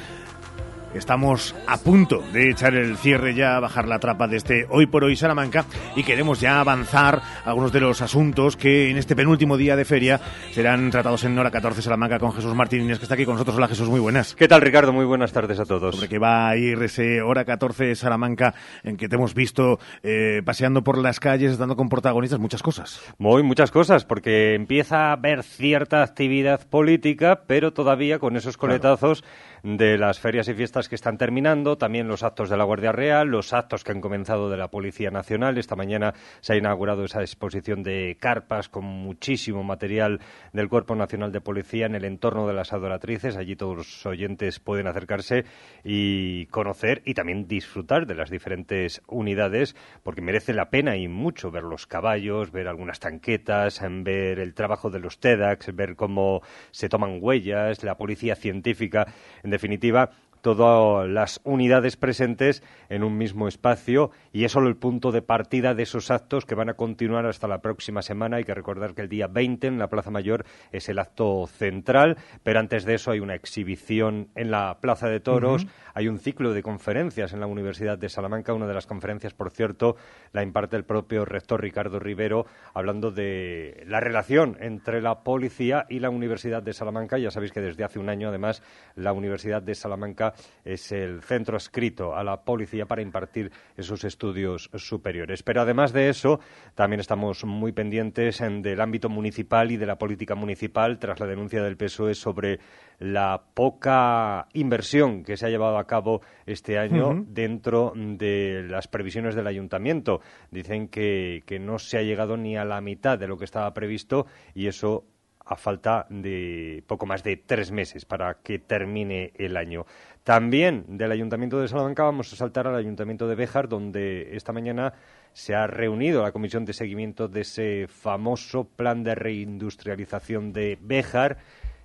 Estamos a punto de echar el cierre ya, bajar la trapa de este Hoy por Hoy Salamanca y queremos ya avanzar algunos de los asuntos que en este penúltimo día de feria serán tratados en Hora 14 Salamanca con Jesús Martínez, que está aquí con nosotros. Hola Jesús, muy buenas. ¿Qué tal, Ricardo? Muy buenas tardes a todos. Sobre que va a ir ese Hora 14 Salamanca en que te hemos visto eh, paseando por las calles, dando con protagonistas muchas cosas. Muy muchas cosas, porque empieza a haber cierta actividad política, pero todavía con esos coletazos de las ferias y fiestas que están terminando, también los actos de la Guardia Real, los actos que han comenzado de la Policía Nacional. Esta mañana se ha inaugurado esa exposición de carpas con muchísimo material del Cuerpo Nacional de Policía en el entorno de las adoratrices. Allí todos los oyentes pueden acercarse y conocer y también disfrutar de las diferentes unidades, porque merece la pena y mucho ver los caballos, ver algunas tanquetas, ver el trabajo de los TEDx, ver cómo se toman huellas, la policía científica, en definitiva, todas las unidades presentes en un mismo espacio y es solo el punto de partida de esos actos que van a continuar hasta la próxima semana. Hay que recordar que el día 20 en la Plaza Mayor es el acto central, pero antes de eso hay una exhibición en la Plaza de Toros, hay un ciclo de conferencias en la Universidad de Salamanca. Una de las conferencias, por cierto, la imparte el propio rector Ricardo Rivero, hablando de la relación entre la policía y la Universidad de Salamanca. Ya sabéis que desde hace un año, además, la Universidad de Salamanca es el centro escrito a la policía para impartir esos estudios superiores. Pero además de eso, también estamos muy pendientes del ámbito municipal y de la política municipal tras la denuncia del PSOE sobre la poca inversión que se ha llevado a cabo este año dentro de las previsiones del ayuntamiento. Dicen que no se ha llegado ni a la mitad de lo que estaba previsto y eso a falta de poco más de tres meses para que termine el año. También del Ayuntamiento de Salamanca vamos a saltar al Ayuntamiento de Béjar, donde esta mañana se ha reunido la comisión de seguimiento de ese famoso plan de reindustrialización de Béjar.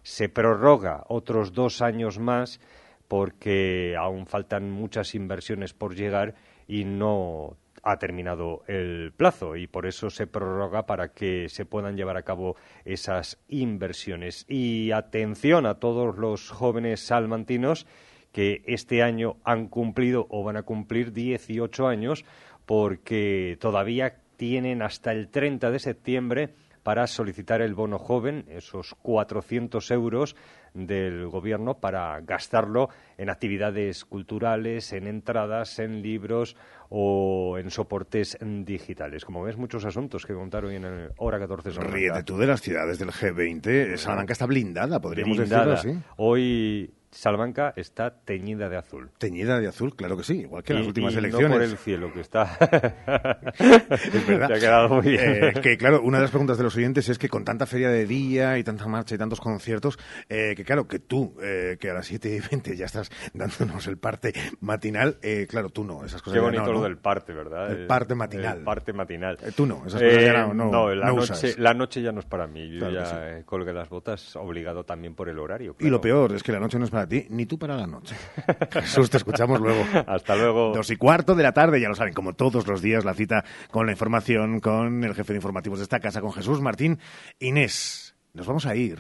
Se prorroga otros dos años más porque aún faltan muchas inversiones por llegar y no ha terminado el plazo y por eso se prorroga para que se puedan llevar a cabo esas inversiones. Y atención a todos los jóvenes salmantinos que este año han cumplido o van a cumplir 18 años porque todavía tienen hasta el 30 de septiembre para solicitar el bono joven, esos 400 euros del gobierno para gastarlo en actividades culturales, en entradas, en libros o en soportes digitales. Como ves, muchos asuntos que contar hoy en el Hora 14 Salamanca. Ríete tú de las ciudades del G20. Salamanca está blindada, podríamos Blindada. decirlo así. Hoy Salamanca está teñida de azul. Teñida de azul, claro que sí, igual que en las últimas y no elecciones. por el cielo, que está... *laughs* es verdad. *laughs* Te ha quedado muy bien. Eh, que claro, una de las preguntas de los oyentes es que con tanta feria de día y tanta marcha y tantos conciertos, eh, que claro, que tú, eh, que a las 7 y 20 ya estás dándonos el parte matinal, claro, tú no, esas cosas Qué bonito no, lo ¿no? del parte, ¿verdad? El parte matinal. El parte matinal. Tú no, esas cosas ya no- no- la, no noche, usas. la noche ya no es para mí. Yo Claro ya sí. colgué las botas obligado también por el horario. Y lo peor es que la noche no es para ti, ni tú para la noche. *laughs* Jesús, te escuchamos luego. *laughs* Hasta luego. Dos y cuarto de la tarde, ya lo saben, como todos los días, la cita con la información, con el jefe de informativos de esta casa, con Jesús Martín Inés. Nos vamos a ir.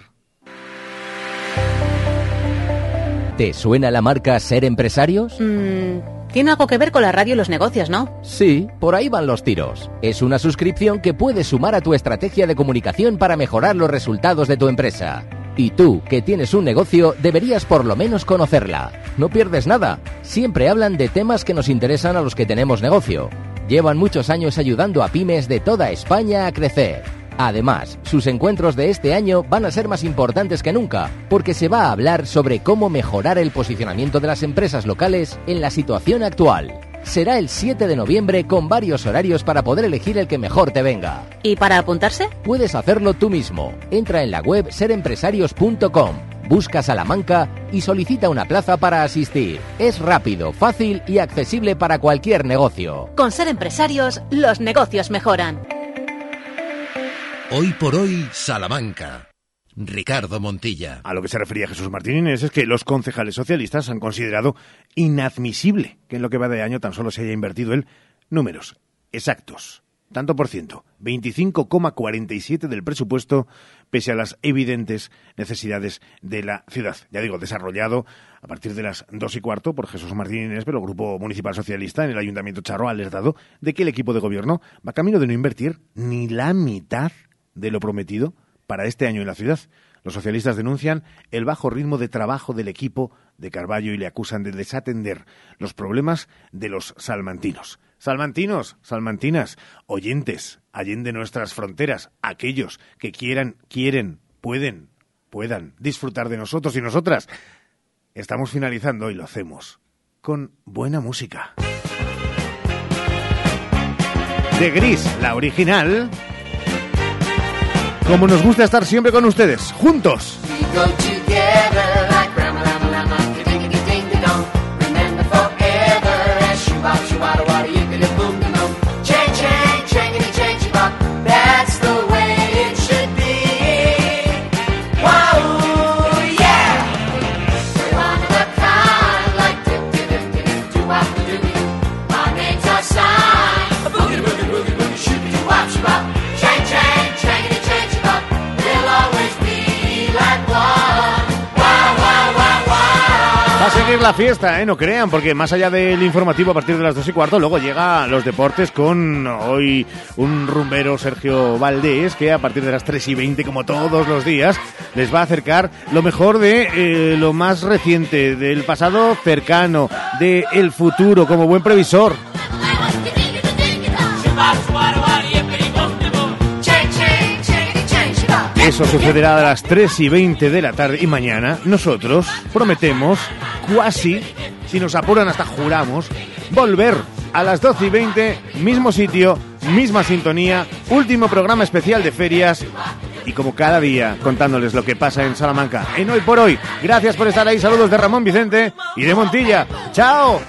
¿Te suena la marca Ser Empresarios? Mm, tiene algo que ver con la radio y los negocios, ¿no? Sí, por ahí van los tiros. Es una suscripción que puedes sumar a tu estrategia de comunicación para mejorar los resultados de tu empresa. Y tú, que tienes un negocio, deberías por lo menos conocerla. No pierdes nada. Siempre hablan de temas que nos interesan a los que tenemos negocio. Llevan muchos años ayudando a pymes de toda España a crecer. Además, sus encuentros de este año van a ser más importantes que nunca, porque se va a hablar sobre cómo mejorar el posicionamiento de las empresas locales en la situación actual. Será el 7 de noviembre con varios horarios para poder elegir el que mejor te venga. ¿Y para apuntarse? Puedes hacerlo tú mismo. Entra en la web serempresarios.com, busca Salamanca y solicita una plaza para asistir. Es rápido, fácil y accesible para cualquier negocio. Con ser empresarios, los negocios mejoran. Hoy por hoy, Salamanca. Ricardo Montilla. A lo que se refería Jesús Martín Inés es que los concejales socialistas han considerado inadmisible que en lo que va de año tan solo se haya invertido el números exactos. Tanto por ciento, 25,47 del presupuesto, pese a las evidentes necesidades de la ciudad. Ya digo, desarrollado a partir de las dos y cuarto por Jesús Martín Inés, pero el Grupo Municipal Socialista en el Ayuntamiento Charro ha alertado de que el equipo de gobierno va camino de no invertir ni la mitad de lo prometido para este año en la ciudad. Los socialistas denuncian el bajo ritmo de trabajo del equipo de Carballo y le acusan de desatender los problemas de los salmantinos. Salmantinos, salmantinas, oyentes, allende nuestras fronteras, aquellos que quieran, quieren, pueden, puedan disfrutar de nosotros y nosotras. Estamos finalizando y lo hacemos con buena música. De Gris, la original. Como nos gusta estar siempre con ustedes, juntos. Seguir la fiesta, ¿eh? No crean, porque más allá del informativo a partir de las dos y cuarto, luego llega los deportes con hoy un rumbero Sergio Valdés, que a partir de las 3 y 20, como todos los días, les va a acercar lo mejor de eh, lo más reciente, del pasado cercano, del el futuro, como buen previsor. Eso sucederá a las 3 y 20 de la tarde y mañana nosotros prometemos, cuasi, si nos apuran hasta juramos, volver a las 12 y 20, mismo sitio, misma sintonía, último programa especial de ferias y como cada día contándoles lo que pasa en Salamanca en Hoy por Hoy. Gracias por estar ahí, saludos de Ramón Vicente y de Montilla. ¡Chao!